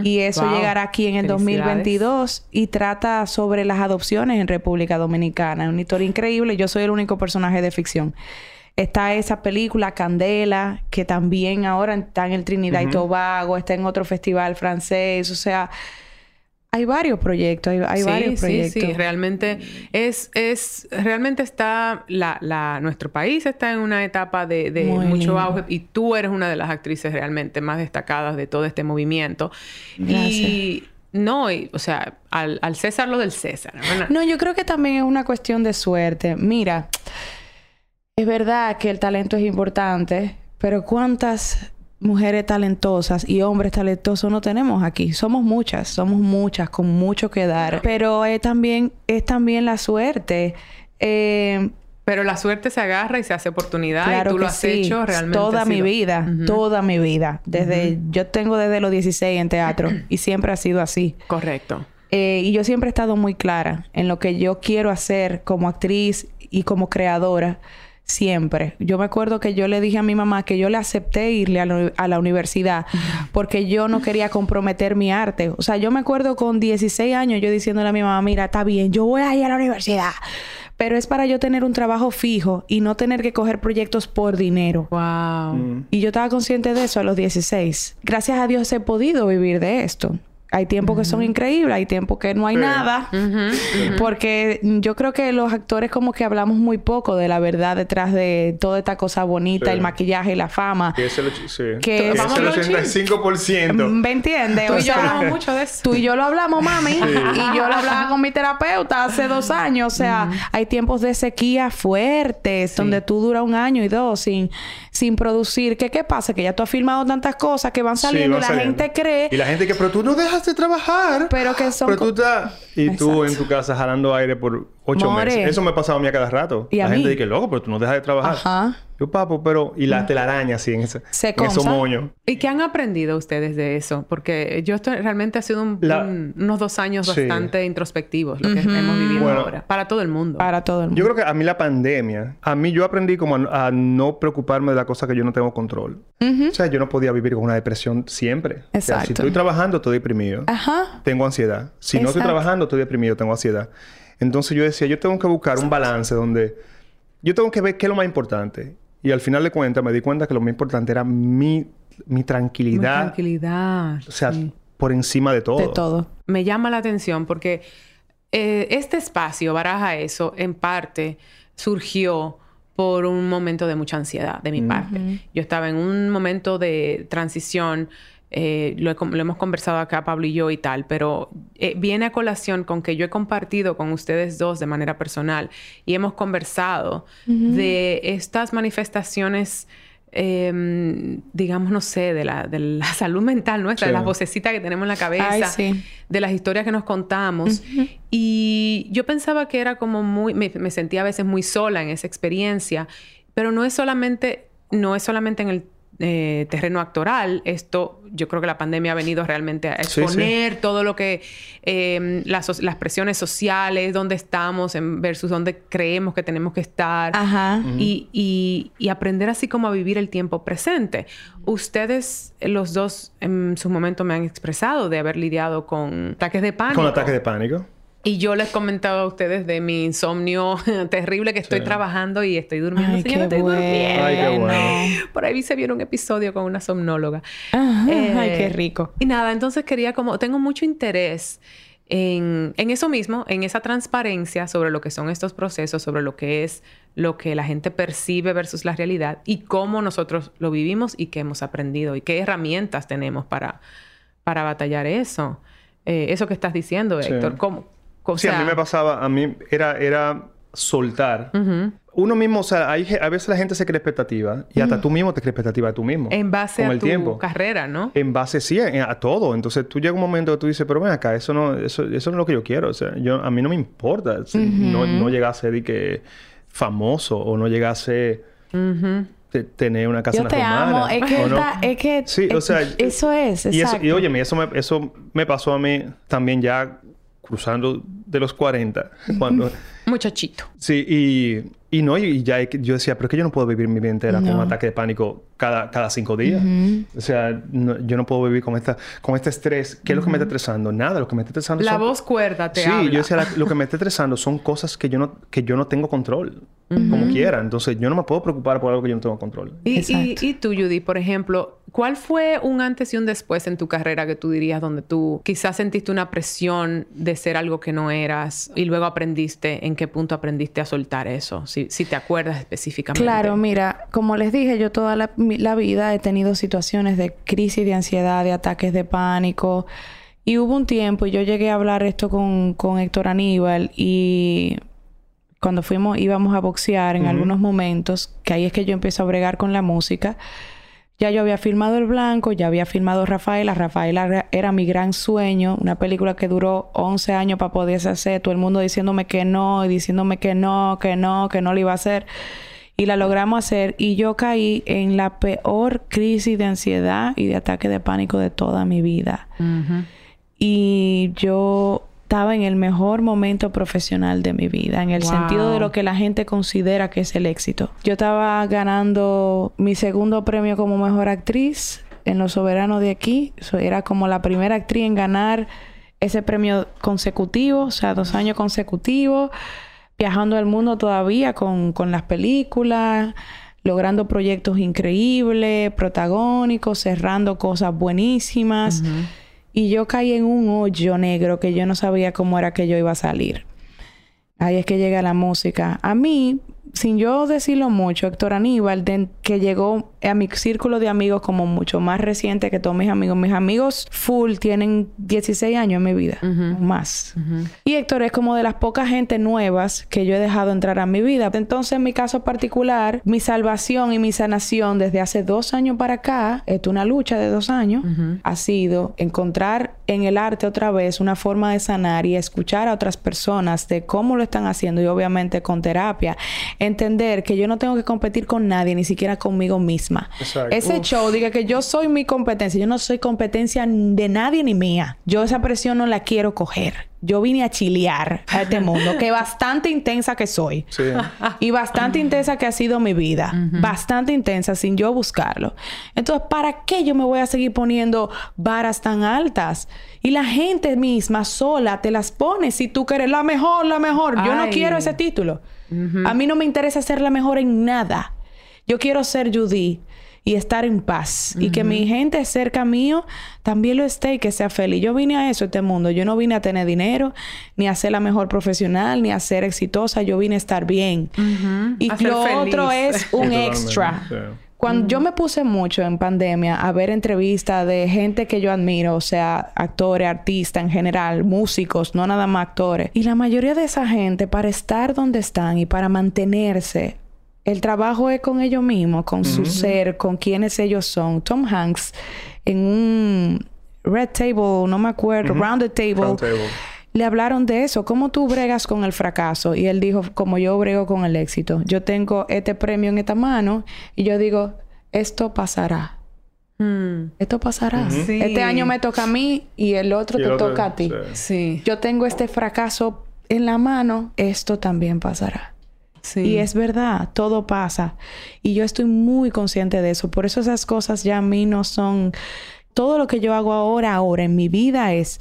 Y eso Wow. llegará aquí en el Felicidades. 2022 y trata sobre las adopciones en República Dominicana. Una historia increíble. Yo soy el único personaje de ficción. Está esa película Candela, que también ahora está en el Trinidad y Tobago, está en otro festival francés, o sea, hay varios proyectos, hay, hay sí, varios sí, proyectos. sí. Realmente es, es, realmente está la, la, nuestro país está en una etapa de, mucho lindo. auge y tú eres una de las actrices realmente más destacadas de todo este movimiento. Gracias. Y no, y, o sea, al, al César lo del César. ¿verdad? No, yo creo que también es una cuestión de suerte. Mira, es verdad que el talento es importante, pero ¿cuántas mujeres talentosas y hombres talentosos no tenemos aquí? Somos muchas, somos muchas, con mucho que dar. Pero es también, es también la suerte. Eh, Pero la suerte se agarra y se hace oportunidad Claro y tú que lo has sí. hecho realmente. Toda mi vida, toda mi vida. Desde, yo tengo desde los 16 en teatro y siempre ha sido así. Correcto. Eh, y yo siempre he estado muy clara en lo que yo quiero hacer como actriz y como creadora. Siempre. Yo me acuerdo que yo le dije a mi mamá que yo le acepté irle a la, a la universidad [laughs] porque yo no quería comprometer mi arte. O sea, yo me acuerdo con 16 años yo diciéndole a mi mamá, mira, está bien, yo voy a ir a la universidad. Pero es para yo tener un trabajo fijo y no tener que coger proyectos por dinero. Wow. Mm. Y yo estaba consciente de eso a los 16. Gracias a Dios he podido vivir de esto. Hay tiempos que son increíbles, hay tiempos que no hay Sí. nada. [laughs] Porque yo creo que los actores como que hablamos muy poco de la verdad detrás de toda esta cosa bonita, Sí. el maquillaje y la fama. Que es el, och- sí. Que Que es vamos a el los 85%. ¿Me entiendes? Tú y yo hablamos mucho de eso. Tú y yo lo hablamos, mami. Y yo lo hablaba con mi terapeuta hace dos años. O sea, hay tiempos de sequía fuertes donde tú duras un año y dos sin, sin producir. ¿Qué, ¿Qué pasa? Que ya tú has filmado tantas cosas que van Sí, saliendo y la saliendo. gente cree. Y la gente que, pero tú no dejas de trabajar. Pero que son Pero tú estás... Y tú en tu casa jalando aire por ocho More. meses. Eso me ha pasado a mí a cada rato. Y a la gente mí. dice, loco, pero tú no dejas de trabajar. Ajá. Yo, papo, pero... Y la telaraña así en, ese, Se en esos consa. moños. ¿Y qué han aprendido ustedes de eso? Porque yo estoy, realmente ha sido un- La- un- unos dos años Sí. bastante introspectivos lo que hemos vivido Bueno. ahora. Para todo el mundo. Para todo el mundo. Yo creo que a mí la pandemia... A mí yo aprendí como a, a no preocuparme de la cosa que yo no tengo control. O sea, yo no podía vivir con una depresión siempre. O sea, si Exacto. estoy trabajando, estoy deprimido. Ajá. tengo ansiedad. Si no estoy Exacto. trabajando, estoy deprimido, tengo ansiedad. Entonces yo decía, yo tengo que buscar un balance donde yo tengo que ver qué es lo más importante. Y al final de cuentas me di cuenta que lo más importante era mi, mi tranquilidad. tranquilidad. O sea, sí. por encima de todo. De todo. me llama la atención porque eh, este espacio, Baraja Eso, en parte surgió por un momento de mucha ansiedad de mi parte. Yo estaba en un momento de transición, eh, lo, he lo hemos conversado acá Pablo y yo y tal, pero eh, viene a colación con que yo he compartido con ustedes dos de manera personal y hemos conversado de estas manifestaciones eh, digamos, no sé, de la, de la [laughs] salud mental nuestra, Sí. de las vocecitas que tenemos en la cabeza, Ay, sí. de las historias que nos contamos. Y yo pensaba que era como muy, me, me sentía a veces muy sola en esa experiencia, pero no es solamente, no es solamente en el eh, terreno actoral. Esto, yo creo que la pandemia ha venido realmente a Sí, sí. exponer todo lo que, eh, las, las presiones sociales, dónde estamos en versus dónde creemos que tenemos que estar Ajá. y, y- y aprender así como a vivir el tiempo presente. Ustedes, los dos, en su momento me han expresado de haber lidiado con ataques de pánico. Con ataques de pánico. Y yo les comentaba a ustedes de mi insomnio [laughs] terrible que estoy Sí. trabajando y estoy durmiendo. Ay, Sí, yo no qué estoy bueno. durmiendo. Ay, qué bueno. Por ahí se vieron un episodio con una somnóloga. Ajá. Eh, Ay, qué rico. Y nada, entonces quería como, tengo mucho interés en, en eso mismo, en esa transparencia sobre lo que son estos procesos, sobre lo que es lo que la gente percibe versus la realidad y cómo nosotros lo vivimos y qué hemos aprendido y qué herramientas tenemos para, para batallar eso. Eh, eso que estás diciendo, Sí. Héctor, ¿cómo? O Sí, a mí me pasaba, a mí era, era soltar. ujú. Uno mismo, o sea, hay, a veces la gente se cree expectativa y hasta tú mismo te crees expectativa de tú mismo. En base con a el tu tiempo. carrera, ¿no? En base, sí, a, a todo. Entonces tú llega un momento que tú dices, pero ven acá, eso no, eso, eso no es lo que yo quiero. O sea, yo, a mí no me importa. si no, no llegar a ser que famoso o no llegar a ser tener una casa Yo te amo. Es que, ¿o no? es que Sí, o es- sea, eso es, Y, eso, y óyeme, eso me, eso me pasó a mí también ya cruzando de los 40. Cuando... Muchachito. Sí, y, y no, y ya yo decía, pero es que yo no puedo vivir mi vida entera con No. un ataque de pánico cada, cada cinco días. O sea, no- yo no puedo vivir con esta con este estrés. ¿Qué es lo que me está estresando? Nada, lo que me está estresando La son... voz cuerda te sí, habla. yo decía, la- lo que me [laughs] está estresando son cosas que yo no, que yo no tengo control. Como quiera. Entonces, yo no me puedo preocupar por algo que yo no tengo control. Y, y, y tú, Judy, por ejemplo, ¿cuál fue un antes y un después en tu carrera que tú dirías donde tú quizás sentiste una presión de ser algo que no eras y luego aprendiste, en qué punto aprendiste a soltar eso? Si, si te acuerdas específicamente. Claro, mira, como les dije, yo toda la, la vida he tenido situaciones de crisis de ansiedad, de ataques de pánico. Y hubo un tiempo, yo llegué a hablar esto con, con Héctor Aníbal y cuando fuimos, íbamos a boxear en algunos momentos, que ahí es que yo empiezo a bregar con la música. Ya yo había filmado El Blanco, ya había filmado Rafaela. Rafaela era mi gran sueño, una película que duró 11 años para poderse hacer, todo el mundo diciéndome que no, y diciéndome que no, que no, que no lo iba a hacer. Y la logramos hacer y yo caí en la peor crisis de ansiedad y de ataque de pánico de toda mi vida. Y yo estaba en el mejor momento profesional de mi vida, en el sentido de lo que la gente considera que es el éxito. Yo estaba ganando mi segundo premio como mejor actriz en Los Soberanos de aquí. era como la primera actriz en ganar ese premio consecutivo, o sea, dos años consecutivos, viajando al mundo todavía con, con las películas, logrando proyectos increíbles, protagónicos, cerrando cosas buenísimas. Y yo caí en un hoyo negro que yo no sabía cómo era que yo iba a salir. Ahí es que llega la música. A mí, sin yo decirlo mucho, Héctor Aníbal, que llegó a mi círculo de amigos como mucho más reciente que todos mis amigos. Mis amigos full tienen 16 años en mi vida, más. Y Héctor es como de las pocas gente nuevas que yo he dejado entrar a mi vida. Entonces, en mi caso particular, mi salvación y mi sanación desde hace dos años para acá, es una lucha de dos años, ha sido encontrar en el arte otra vez una forma de sanar y escuchar a otras personas de cómo lo están haciendo y obviamente con terapia. Entender que yo no tengo que competir con nadie, ni siquiera conmigo misma ese show diga que yo soy mi competencia. Yo no soy competencia de nadie ni mía. Yo esa presión no la quiero coger. Yo vine a chilear a este [laughs] mundo, que bastante intensa que soy. Y bastante intensa que ha sido mi vida. Bastante intensa sin yo buscarlo. Entonces, ¿para qué yo me voy a seguir poniendo varas tan altas? Y la gente misma sola te las pone si tú quieres la mejor, la mejor. Yo no quiero ese título. A mí no me interesa ser la mejor en nada. Yo quiero ser Judy y estar en paz. Y que mi gente cerca mío también lo esté y que sea feliz. Yo vine a eso, este mundo. Yo no vine a tener dinero, ni a ser la mejor profesional, ni a ser exitosa. Yo vine a estar bien. Y lo otro es un [laughs] extra. Cuando yo me puse mucho en pandemia a ver entrevistas de gente que yo admiro, o sea, actores, artistas en general, músicos, no nada más actores. Y la mayoría de esa gente, para estar donde están y para mantenerse, el trabajo es con ellos mismos, con su ser, con quienes ellos son. Tom Hanks en un Red Table, no me acuerdo, Round the Table, le hablaron de eso. ¿Cómo tú bregas con el fracaso? Y él dijo, como yo brego con el éxito. Yo tengo este premio en esta mano y yo digo, esto pasará. Hmm. Esto pasará. Este año me toca a mí y el otro te toca a ti. sí. Yo tengo este fracaso en la mano, esto también pasará. Y es verdad, todo pasa. Y yo estoy muy consciente de eso. Por eso esas cosas ya a mí no son... Todo lo que yo hago ahora, ahora en mi vida es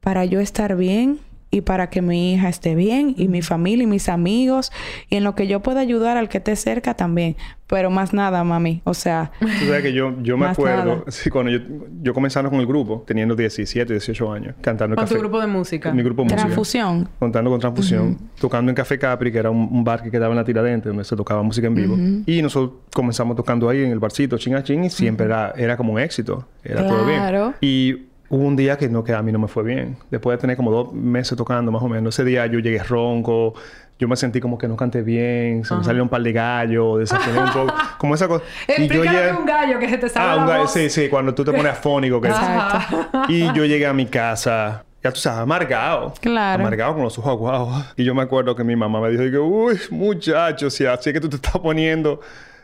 para yo estar bien, y para que mi hija esté bien y mi familia y mis amigos y en lo que yo pueda ayudar al que esté cerca también. Pero más nada, mami. O sea... Tú sabes que yo, yo me acuerdo... Sí, cuando yo, yo comenzando con el grupo, teniendo 17, 18 años, cantando ¿Con tu grupo de música? Mi grupo de música. Transfusión. Contando con Transfusión. Tocando en Café Capri, que era un, bar que quedaba en la Tiradentes, donde se tocaba música en vivo. Y nosotros comenzamos tocando ahí en el barcito, ching a ching, y siempre era, era como un éxito. Era todo bien. Y Hubo un día que, no, que a mí no me fue bien. Después de tener como dos meses tocando más o menos. Ese día yo llegué ronco. Yo me sentí como que no canté bien. Se me salió un par de gallos. Desafiné un poco. [laughs] Como esa cosa. y yo llegué... un gallo que se te sale Ah, un gallo. Voz. Sí, sí. Cuando tú te pones afónico. Que [laughs] y yo llegué a mi casa... Ya tú sabes, amargado. Claro. Amargado con los ojos aguados. Y yo me acuerdo que mi mamá me dijo. Uy, muchacho. Si así es que tú te estás poniendo...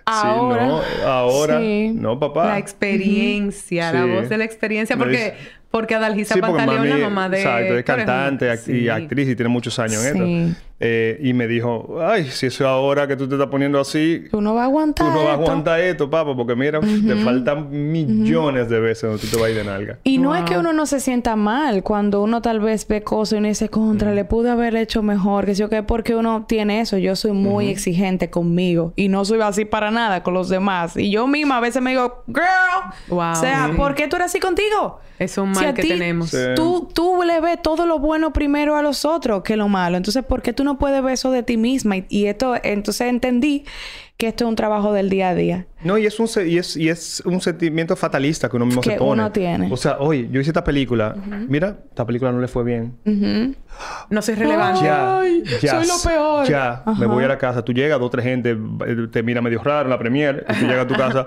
Ahora. Sí, no, ahora. Sí. No, papá. La experiencia, la voz de la experiencia, porque porque Adalgisa Pantaleón, la mamá de... Exacto, es cantante act y actriz y tiene muchos años en esto. Eh, y me dijo, ay, si eso ahora que tú te estás poniendo así... Tú no vas a aguantar Tú no esto. vas a aguantar esto, papá, porque mira, uh -huh. te faltan millones uh -huh. de veces donde tú te vas a ir de nalga. Y wow. no es que uno no se sienta mal cuando uno tal vez ve cosas y uno dice, contra, uh -huh. le pude haber hecho mejor, que sé yo qué, porque uno tiene eso. Yo soy muy exigente conmigo y no soy así para nada con los demás. Y yo misma a veces me digo, girl, wow, o sea. ¿por qué tú eres así contigo? Es un mal si que tenemos. Sí. Tú, tú le ves todo lo bueno primero a los otros que lo malo. Entonces, ¿por qué tú no no puedes ver eso de ti misma. Y, y esto, entonces entendí que esto es un trabajo del día a día. No, y es un, se- y es, y es un sentimiento fatalista que uno mismo Que se pone. uno tiene. O sea, oye, yo hice esta película. Mira, esta película no le fue bien. No soy relevante. Ya, Ay, ya, soy lo peor. Ya, me voy a la casa. Tú llegas, dos, tres gente eh, te mira medio raro en la premier. Y tú llegas a tu casa.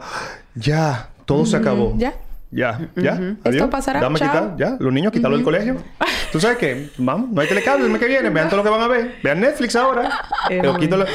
Ya, todo se acabó. Ya. Ya, ya. Esto pasará, Dame chao. quitar, ya. Los niños, quitarlo del colegio. ¿Tú sabes qué? Vamos, no hay telecable el mes que viene. Vean todo lo que van a ver. Vean Netflix ahora. [laughs] Pero quítalo.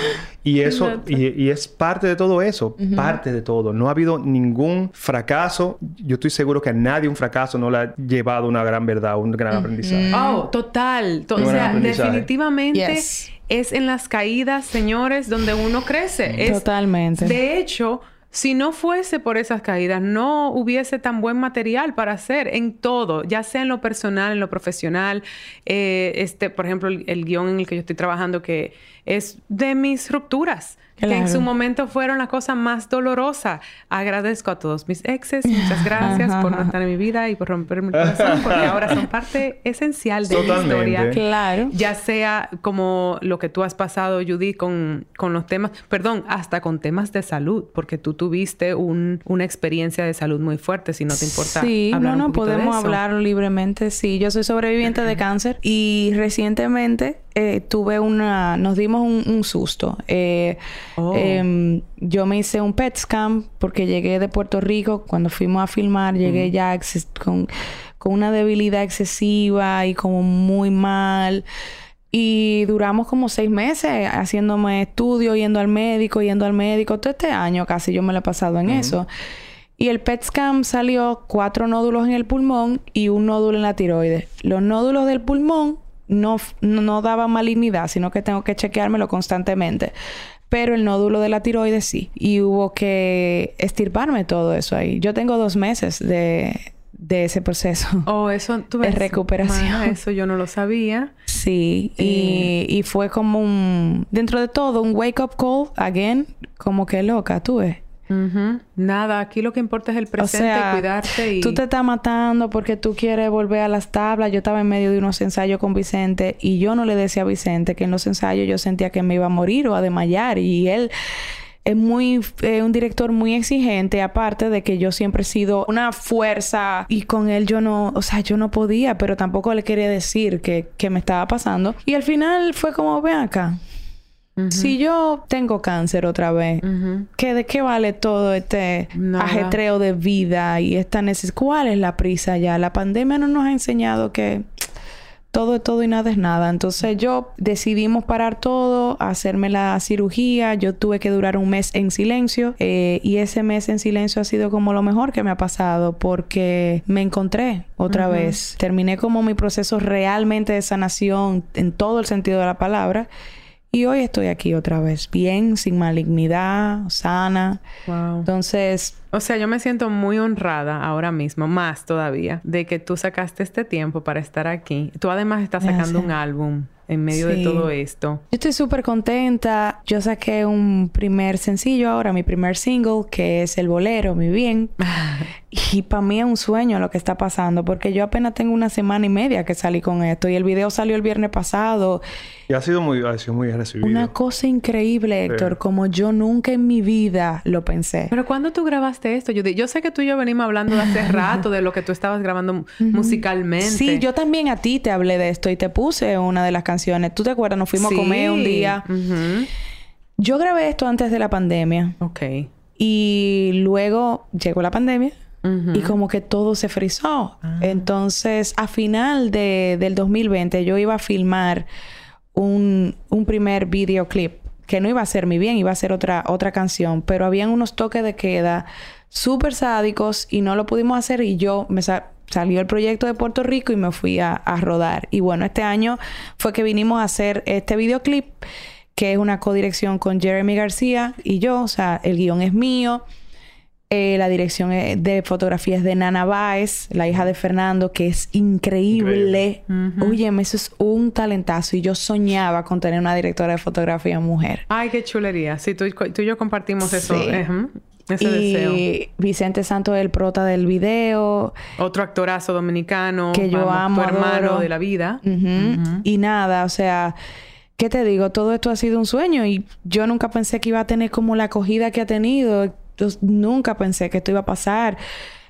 Y eso, y, y es parte de todo eso. Parte de todo. No ha habido ningún fracaso. Yo estoy seguro que a nadie un fracaso no le ha llevado una gran verdad, un gran aprendizaje. Oh, total. To- o sea, definitivamente Yes. es en las caídas, señores, donde uno crece. Es- Totalmente. De hecho, si no fuese por esas caídas, no hubiese tan buen material para hacer en todo, ya sea en lo personal, en lo profesional. Eh, este, por ejemplo, el, el guion en el que yo estoy trabajando, que es de mis rupturas. Que en Claro. su momento fueron la cosa más dolorosa. Agradezco a todos mis exes. Muchas [laughs] gracias por no estar en mi vida y por romperme el corazón, porque ahora son parte [laughs] esencial de mi Totalmente. historia. Claro. Ya sea como lo que tú has pasado, Judy, con, con los temas, perdón, hasta con temas de salud, porque tú tuviste un- una experiencia de salud muy fuerte, si no te importa. Sí, hablar no, no, podemos hablar libremente. Sí, yo soy sobreviviente de [clears throat] cáncer y recientemente eh, tuve una, nos dimos un, un susto. Eh, Oh. em, yo me hice un PET scan porque llegué de Puerto Rico cuando fuimos a filmar, llegué ya con, con una debilidad excesiva y como muy mal. Y duramos como seis meses haciéndome estudios, yendo al médico, yendo al médico. Todo este año casi yo me lo he pasado en eso. Y el PET scan salió cuatro nódulos en el pulmón y un nódulo en la tiroides. Los nódulos del pulmón no, no daban malignidad, sino que tengo que chequeármelo constantemente. Pero el nódulo de la tiroides sí. Y hubo que estirparme todo eso ahí. Yo tengo dos meses de, de ese proceso. Oh, eso tú De ves. recuperación. Mana, eso yo no lo sabía. Sí, y, y fue como un, dentro de todo, un wake up call, again, como que loca, tú Nada, aquí lo que importa es el O presente, sea, cuidarte y. tú te estás matando porque tú quieres volver a las tablas. Yo estaba en medio de unos ensayos con Vicente y yo no le decía a Vicente que en los ensayos yo sentía que me iba a morir o a desmayar y él es muy eh, un director muy exigente aparte de que yo siempre he sido una fuerza y con él yo no o sea yo no podía pero tampoco le quería decir que, que me estaba pasando y al final fue como ven acá si yo tengo cáncer otra vez. ¿qué, ¿de qué vale todo este Nada. ajetreo de vida y esta necesidad? ¿Cuál es la prisa ya? La pandemia no nos ha enseñado que todo es todo y nada es nada. Entonces yo decidimos parar todo, hacerme la cirugía. Yo tuve que durar un mes en silencio eh, y ese mes en silencio ha sido como lo mejor que me ha pasado porque me encontré otra vez. Terminé como mi proceso realmente de sanación en todo el sentido de la palabra. Y hoy estoy aquí otra vez, bien, sin malignidad, sana. Wow. Entonces, O sea, yo me siento muy honrada ahora mismo, más todavía, de que tú sacaste este tiempo para estar aquí. Tú además estás sacando un álbum en medio de todo esto. yo estoy súper contenta. Yo saqué un primer sencillo ahora, mi primer single, que es El Bolero, Mi Bien. [laughs] Y para mí es un sueño lo que está pasando, porque yo apenas tengo una semana y media que salí con esto. Y el video salió el viernes pasado. Y ha sido muy, ha sido muy bien recibido. Una cosa increíble, Héctor, Sí. como yo nunca en mi vida lo pensé. Pero ¿cuándo tú grabaste esto? Yo, yo sé que tú y yo venimos hablando de hace [laughs] rato de lo que tú estabas grabando musicalmente. Sí, yo también a ti te hablé de esto y te puse una de las canciones. ¿Tú te acuerdas? Nos fuimos a comer un día. Yo grabé esto antes de la pandemia Ok. y luego llegó la pandemia Y como que todo se frizó. Entonces, a final de, del 2020 yo iba a filmar un, un primer videoclip que no iba a ser mi bien, iba a ser otra, otra canción, pero habían unos toques de queda súper sádicos y no lo pudimos hacer y yo me sa- salió el proyecto de Puerto Rico y me fui a, a rodar. Y bueno, este año fue que vinimos a hacer este videoclip que es una codirección con Jeremy García y yo, o sea, el guion es mío. Eh, la dirección es de fotografía es de Nana Báez, la hija de Fernando, que es increíble. Ujú. Óyeme, eso es un talentazo. Y yo soñaba con tener una directora de fotografía mujer. Ay, qué chulería. Sí, tú, tú y yo compartimos eso. Sí. Ujú. Ese y deseo. Vicente Santos es el prota del video. Otro actorazo dominicano. Que yo vamos, amo, Tu hermano adoro. de la vida. Y nada, o sea, ¿qué te digo? Todo esto ha sido un sueño y yo nunca pensé que iba a tener como la acogida que ha tenido. Yo nunca pensé que esto iba a pasar.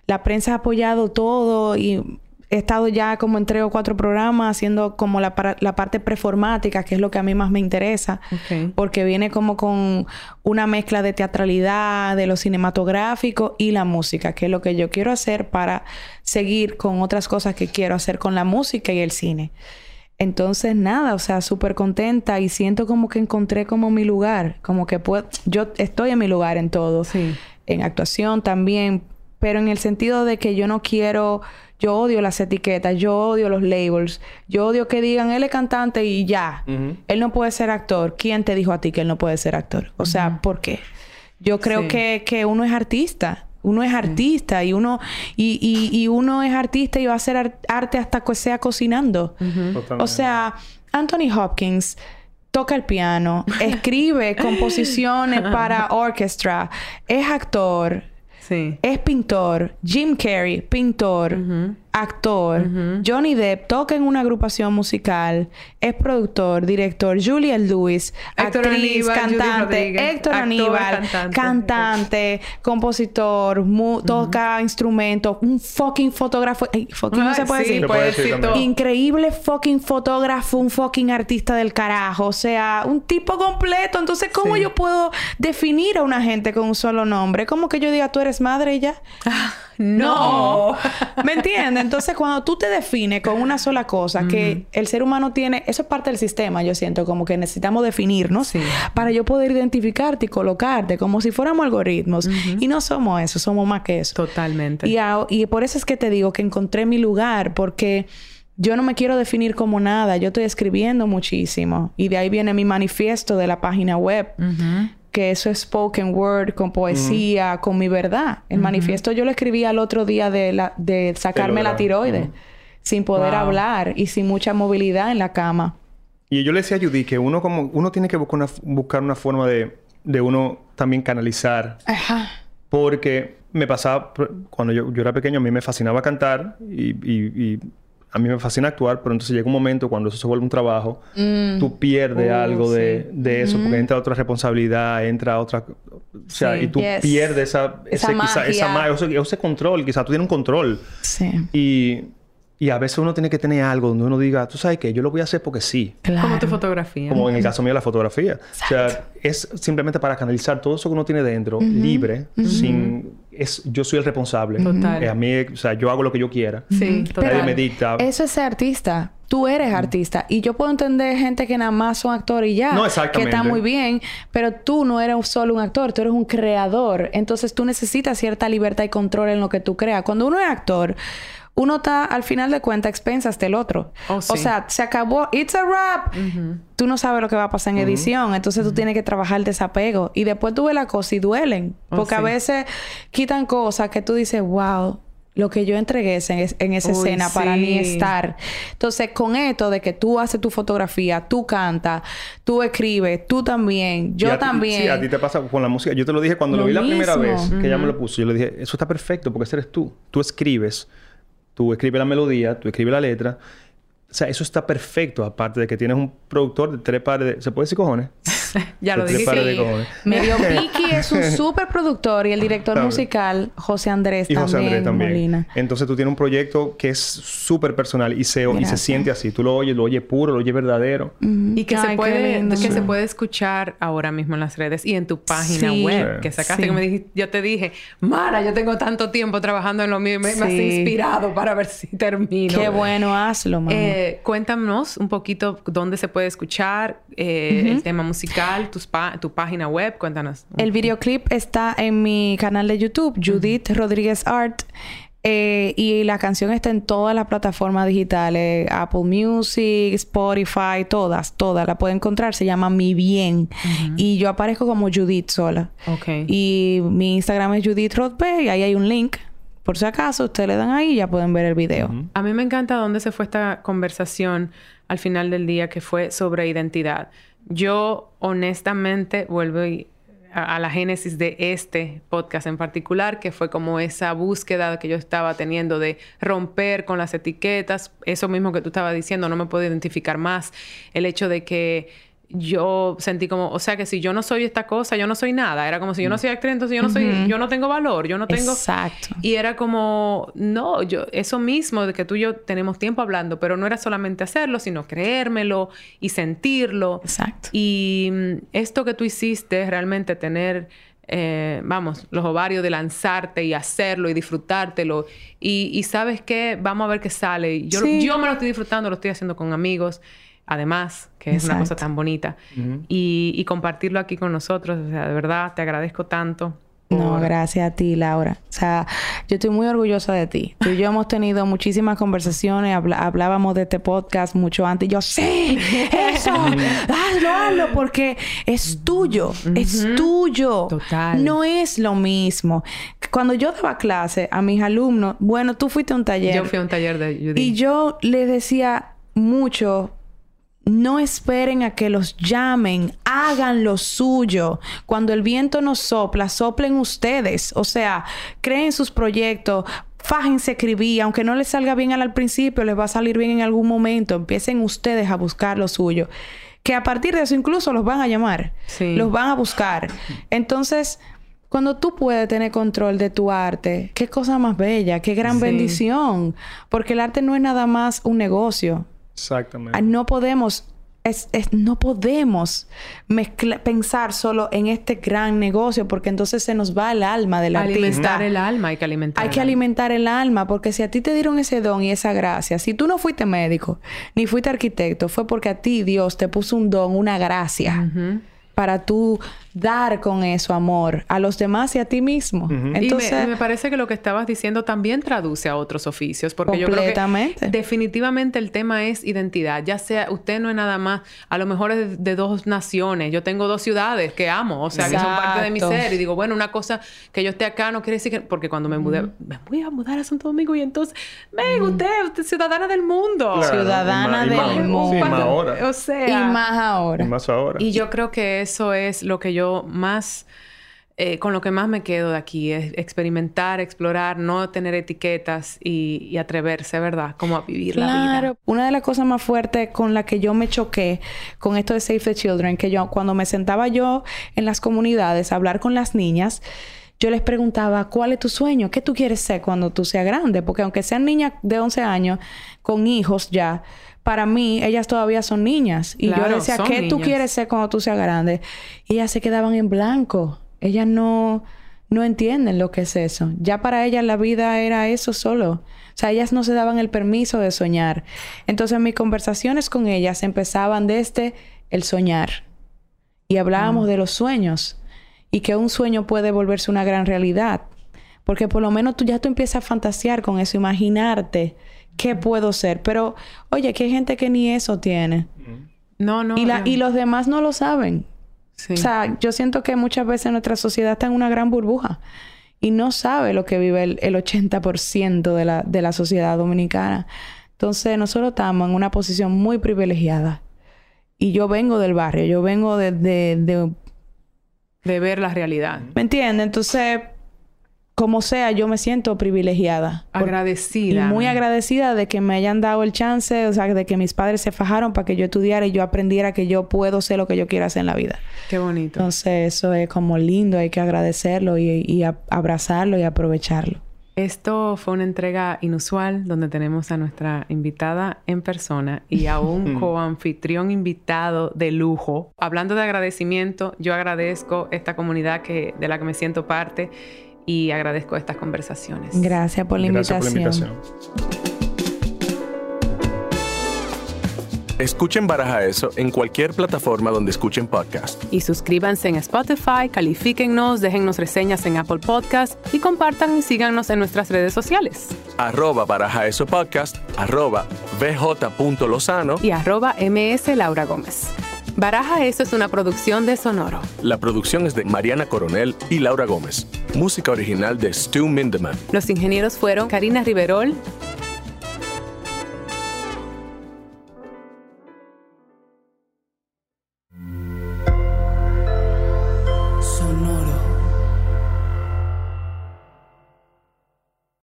La prensa ha apoyado todo y he estado ya como en tres o cuatro programas haciendo como la, para- la parte performática, que es lo que a mí más me interesa, porque viene como con una mezcla de teatralidad, de lo cinematográfico y la música, que es lo que yo quiero hacer para seguir con otras cosas que quiero hacer con la música y el cine. Entonces, nada, o sea, súper contenta y siento como que encontré como mi lugar, como que puedo, yo estoy en mi lugar en todo Sí. en actuación también, pero en el sentido de que yo no quiero, yo odio las etiquetas, yo odio los labels, yo odio que digan él es cantante y ya, él no puede ser actor. ¿Quién te dijo a ti que él no puede ser actor? O sea, ¿por qué? Yo creo Sí. que, que uno es artista. Uno es artista y uno y, y, y uno es artista y va a hacer ar- arte hasta que sea cocinando. O sea, Anthony Hopkins toca el piano, [laughs] escribe composiciones para orquestra, es actor, Sí. es pintor, Jim Carrey, pintor, actor, Johnny Depp toca en una agrupación musical, es productor, director, Julia Lewis, Héctor actriz, Aníbal, cantante, Héctor actor, Aníbal, cantante. cantante, compositor, mu- toca instrumentos, un fucking fotógrafo, fucking no se puede sí, decir. Puede. Increíble fucking fotógrafo, un fucking artista del carajo. O sea, un tipo completo. Entonces, ¿cómo Sí. yo puedo definir a una gente con un solo nombre? ¿Cómo que yo diga, tú eres madre y ya? [laughs] No. [laughs] ¿Me entiendes? Entonces, cuando tú te defines con una sola cosa, que el ser humano tiene, eso es parte del sistema, yo siento, como que necesitamos definirnos Sí. para yo poder identificarte y colocarte como si fuéramos algoritmos. Y no somos eso, somos más que eso. Totalmente. Y, a- y por eso es que te digo que encontré mi lugar, porque yo no me quiero definir como nada, yo estoy escribiendo muchísimo. Y de ahí viene mi manifiesto de la página web. Que eso es spoken word, con poesía, con mi verdad. El manifiesto yo lo escribí al otro día de, la, de sacarme la tiroides, Ujú. sin poder Wow. hablar y sin mucha movilidad en la cama. Y yo le decía a Judy que uno como uno tiene que buscar una, buscar una forma de, de uno también canalizar. Ajá. Porque me pasaba, cuando yo, yo era pequeño, a mí me fascinaba cantar y, y- y a mí me fascina actuar, pero entonces llega un momento cuando eso se vuelve un trabajo, tú pierdes Oh, algo de, sí. de eso, porque entra otra responsabilidad, entra otra... O sea, Sí. y tú Yes. pierdes esa, Esa ese, quizá- esa magia. ma- ese, ese control, quizás tú tienes un control. Sí. Y, y a veces uno tiene que tener algo donde uno diga, tú sabes que yo lo voy a hacer porque sí. Claro. Como tu fotografía. Como en el caso mío la fotografía. O sea, es simplemente para canalizar todo eso que uno tiene dentro, libre, sin... Es, yo soy el responsable. Total. Eh, a mí, o sea, yo hago lo que yo quiera. Sí, Nadie total. me dicta. Eso es ser artista. Tú eres artista. Y yo puedo entender gente que nada más son actores y ya. No, Que exactamente. está muy bien. Pero tú no eres solo un actor. Tú eres un creador. Entonces tú necesitas cierta libertad y control en lo que tú creas. Cuando uno es actor... Uno está, al final de cuentas, expensas del otro. Oh, O sea, se acabó. It's a wrap. Tú no sabes lo que va a pasar en edición. Entonces tú tienes que trabajar el desapego. Y después tú ves la cosa y duelen. Oh, Porque a veces quitan cosas que tú dices, wow, lo que yo entregué en, en esa Uy, escena para ni sí. estar. Entonces, con esto de que tú haces tu fotografía, tú cantas, tú escribes, tú también, yo también. Sí, a ti te pasa con la música. Yo te lo dije cuando lo, Lo vi la primera vez que ella me lo puso. Yo le dije, eso está perfecto porque ese eres tú. Tú escribes. Tú escribes la melodía, tú escribes la letra. O sea, eso está perfecto. Aparte de que tienes un productor de tres pares de... ¿Se puede decir cojones? [laughs] [laughs] ya lo dije. Sí. Medio [laughs] Vicky es un súper productor y el director musical, José Andrés Y José también, Andrés también. Molina. Entonces tú tienes un proyecto que es súper personal y se, y se siente así. Tú lo oyes, lo oyes puro, lo oyes verdadero. Y que Ay, se puede, que Sí. se puede escuchar ahora mismo en las redes y en tu página Sí. web Sí. que sacaste Sí. que me dijiste, yo te dije, Mara, yo tengo tanto tiempo trabajando en lo mío y me, me has inspirado para ver si termino. Qué bueno, hazlo, mamá. Eh, cuéntanos un poquito dónde se puede escuchar eh, el tema musical, tus tu página web, cuéntanos. El videoclip está en mi canal de YouTube, Judith Rodríguez Art. eh, y la canción está en todas las plataformas digitales, Apple Music, Spotify, todas, todas. La pueden encontrar, se llama Mi Bien. Y yo aparezco como Judith sola. Ok. Y mi Instagram es Judith Rodbe y ahí hay un link. Por si acaso, ustedes le dan ahí y ya pueden ver el video. A mí me encanta dónde se fue esta conversación al final del día, que fue sobre identidad. Yo, honestamente, vuelvo a, a la génesis de este podcast en particular, que fue como esa búsqueda que yo estaba teniendo de romper con las etiquetas, eso mismo que tú estabas diciendo, no me puedo identificar más, el hecho de que yo sentí como, o sea, que si yo no soy esta cosa, yo no soy nada. Era como si yo no soy actriz, entonces yo no soy, yo no tengo valor, yo no tengo. Exacto. Y era como, no, yo, eso mismo de que tú y yo tenemos tiempo hablando, pero no era solamente hacerlo, sino creérmelo y sentirlo. Exacto. Y mm, esto que tú hiciste, realmente tener, eh, vamos, los ovarios de lanzarte y hacerlo y disfrutártelo. Y, y sabes qué, vamos a ver qué sale. Yo, Sí. yo me lo estoy disfrutando, lo estoy haciendo con amigos. Además, que es una cosa tan bonita. y, y compartirlo aquí con nosotros. O sea, de verdad, te agradezco tanto. No, gracias a ti, Laura. O sea, yo estoy muy orgullosa de ti. Tú y yo hemos tenido muchísimas conversaciones, hablábamos de este podcast mucho antes. Yo, sí, eso, [laughs] hazlo, hazlo, porque es tuyo, es tuyo. Total. No es lo mismo. Cuando yo daba clase a mis alumnos, bueno, tú fuiste a un taller. Yo fui a un taller de Judy. Y yo les decía mucho, no esperen a que los llamen, hagan lo suyo. Cuando el viento nos sopla, soplen ustedes. O sea, creen sus proyectos, fájense escribir, aunque no les salga bien al, al principio, les va a salir bien en algún momento. Empiecen ustedes a buscar lo suyo. Que a partir de eso incluso los van a llamar, Sí. los van a buscar. Entonces, cuando tú puedes tener control de tu arte, qué cosa más bella, qué gran Sí. bendición. Porque el arte no es nada más un negocio. Exactamente. Ah, No podemos, es, es- no podemos mezcla- pensar solo en este gran negocio porque entonces se nos va el alma del alimentar artista. el alma, hay que alimentar. Hay el que alma. alimentar el alma porque si a ti te dieron ese don y esa gracia, si tú no fuiste médico ni fuiste arquitecto, fue porque a ti Dios te puso un don, una gracia. Para tú dar con eso amor a los demás y a ti mismo. Entonces, y me, me parece que lo que estabas diciendo también traduce a otros oficios, porque yo creo Completamente. que definitivamente el tema es identidad. Ya sea, usted no es nada más, a lo mejor es de, de dos naciones. Yo tengo dos ciudades que amo, o sea, que son parte de mi ser. Y digo, bueno, una cosa que yo esté acá no quiere decir que, porque cuando me mudé, me voy a mudar a Santo Domingo y entonces, ven, usted, usted es ciudadana del mundo. Claro, ciudadana y más- y del más- mundo. Sí, más ahora. O sea, y más ahora. Y más ahora. y yo creo que eso es lo que yo más, eh, con lo que más me quedo de aquí, es experimentar, explorar, no tener etiquetas y, atreverse, ¿verdad? Como a vivir la vida. Claro. Una de las cosas más fuertes con la que yo me choqué con esto de Save the Children, que yo cuando me sentaba yo en las comunidades a hablar con las niñas, yo les preguntaba, ¿cuál es tu sueño? ¿Qué tú quieres ser cuando tú seas grande? Porque aunque sean niñas de 11 años con hijos ya, para mí ellas todavía son niñas. Y yo Claro, decía, ¿qué tú quieres ser cuando tú seas grande? Y ellas se quedaban en blanco. Ellas no, no entienden lo que es eso. Ya para ellas la vida era eso solo. O sea, ellas no se daban el permiso de soñar. Entonces mis conversaciones con ellas empezaban desde el soñar. Y hablábamos de los sueños. Y que un sueño puede volverse una gran realidad. Porque por lo menos tú ya tú empiezas a fantasear con eso, imaginarte qué puedo ser. Pero, oye, que hay gente que ni eso tiene. No, no. y, la, no. y los demás no lo saben. Sí. O sea, yo siento que muchas veces nuestra sociedad está en una gran burbuja y no sabe lo que vive el, el 80% de la, de la sociedad dominicana. Entonces, nosotros estamos en una posición muy privilegiada. Y yo vengo del barrio, yo vengo de... de, de- de ver la realidad. ¿Me entiendes? Entonces, como sea, yo me siento privilegiada. Por- Agradecida. y muy agradecida de que me hayan dado el chance, o sea, de que mis padres se fajaron para que yo estudiara y yo aprendiera que yo puedo ser lo que yo quiera hacer en la vida. Qué bonito. Entonces, eso es como lindo, hay que agradecerlo y, y a- abrazarlo y aprovecharlo. Esto fue una entrega inusual donde tenemos a nuestra invitada en persona y a un [laughs] coanfitrión invitado de lujo. Hablando de agradecimiento, yo agradezco esta comunidad que, de la que me siento parte y agradezco estas conversaciones. Gracias por la Gracias por la invitación. invitación. Escuchen Baraja Eso en cualquier plataforma donde escuchen podcast. Y suscríbanse en Spotify, califíquennos, déjennos reseñas en Apple Podcast y compartan y síganos en nuestras redes sociales. Arroba Baraja Eso Podcast, arroba bj.lozano. Y arroba MS Laura Gómez. Baraja Eso es una producción de Sonoro. La producción es de Mariana Coronel y Laura Gómez. Música original de Stu Mindeman. Los ingenieros fueron Karina Riverol,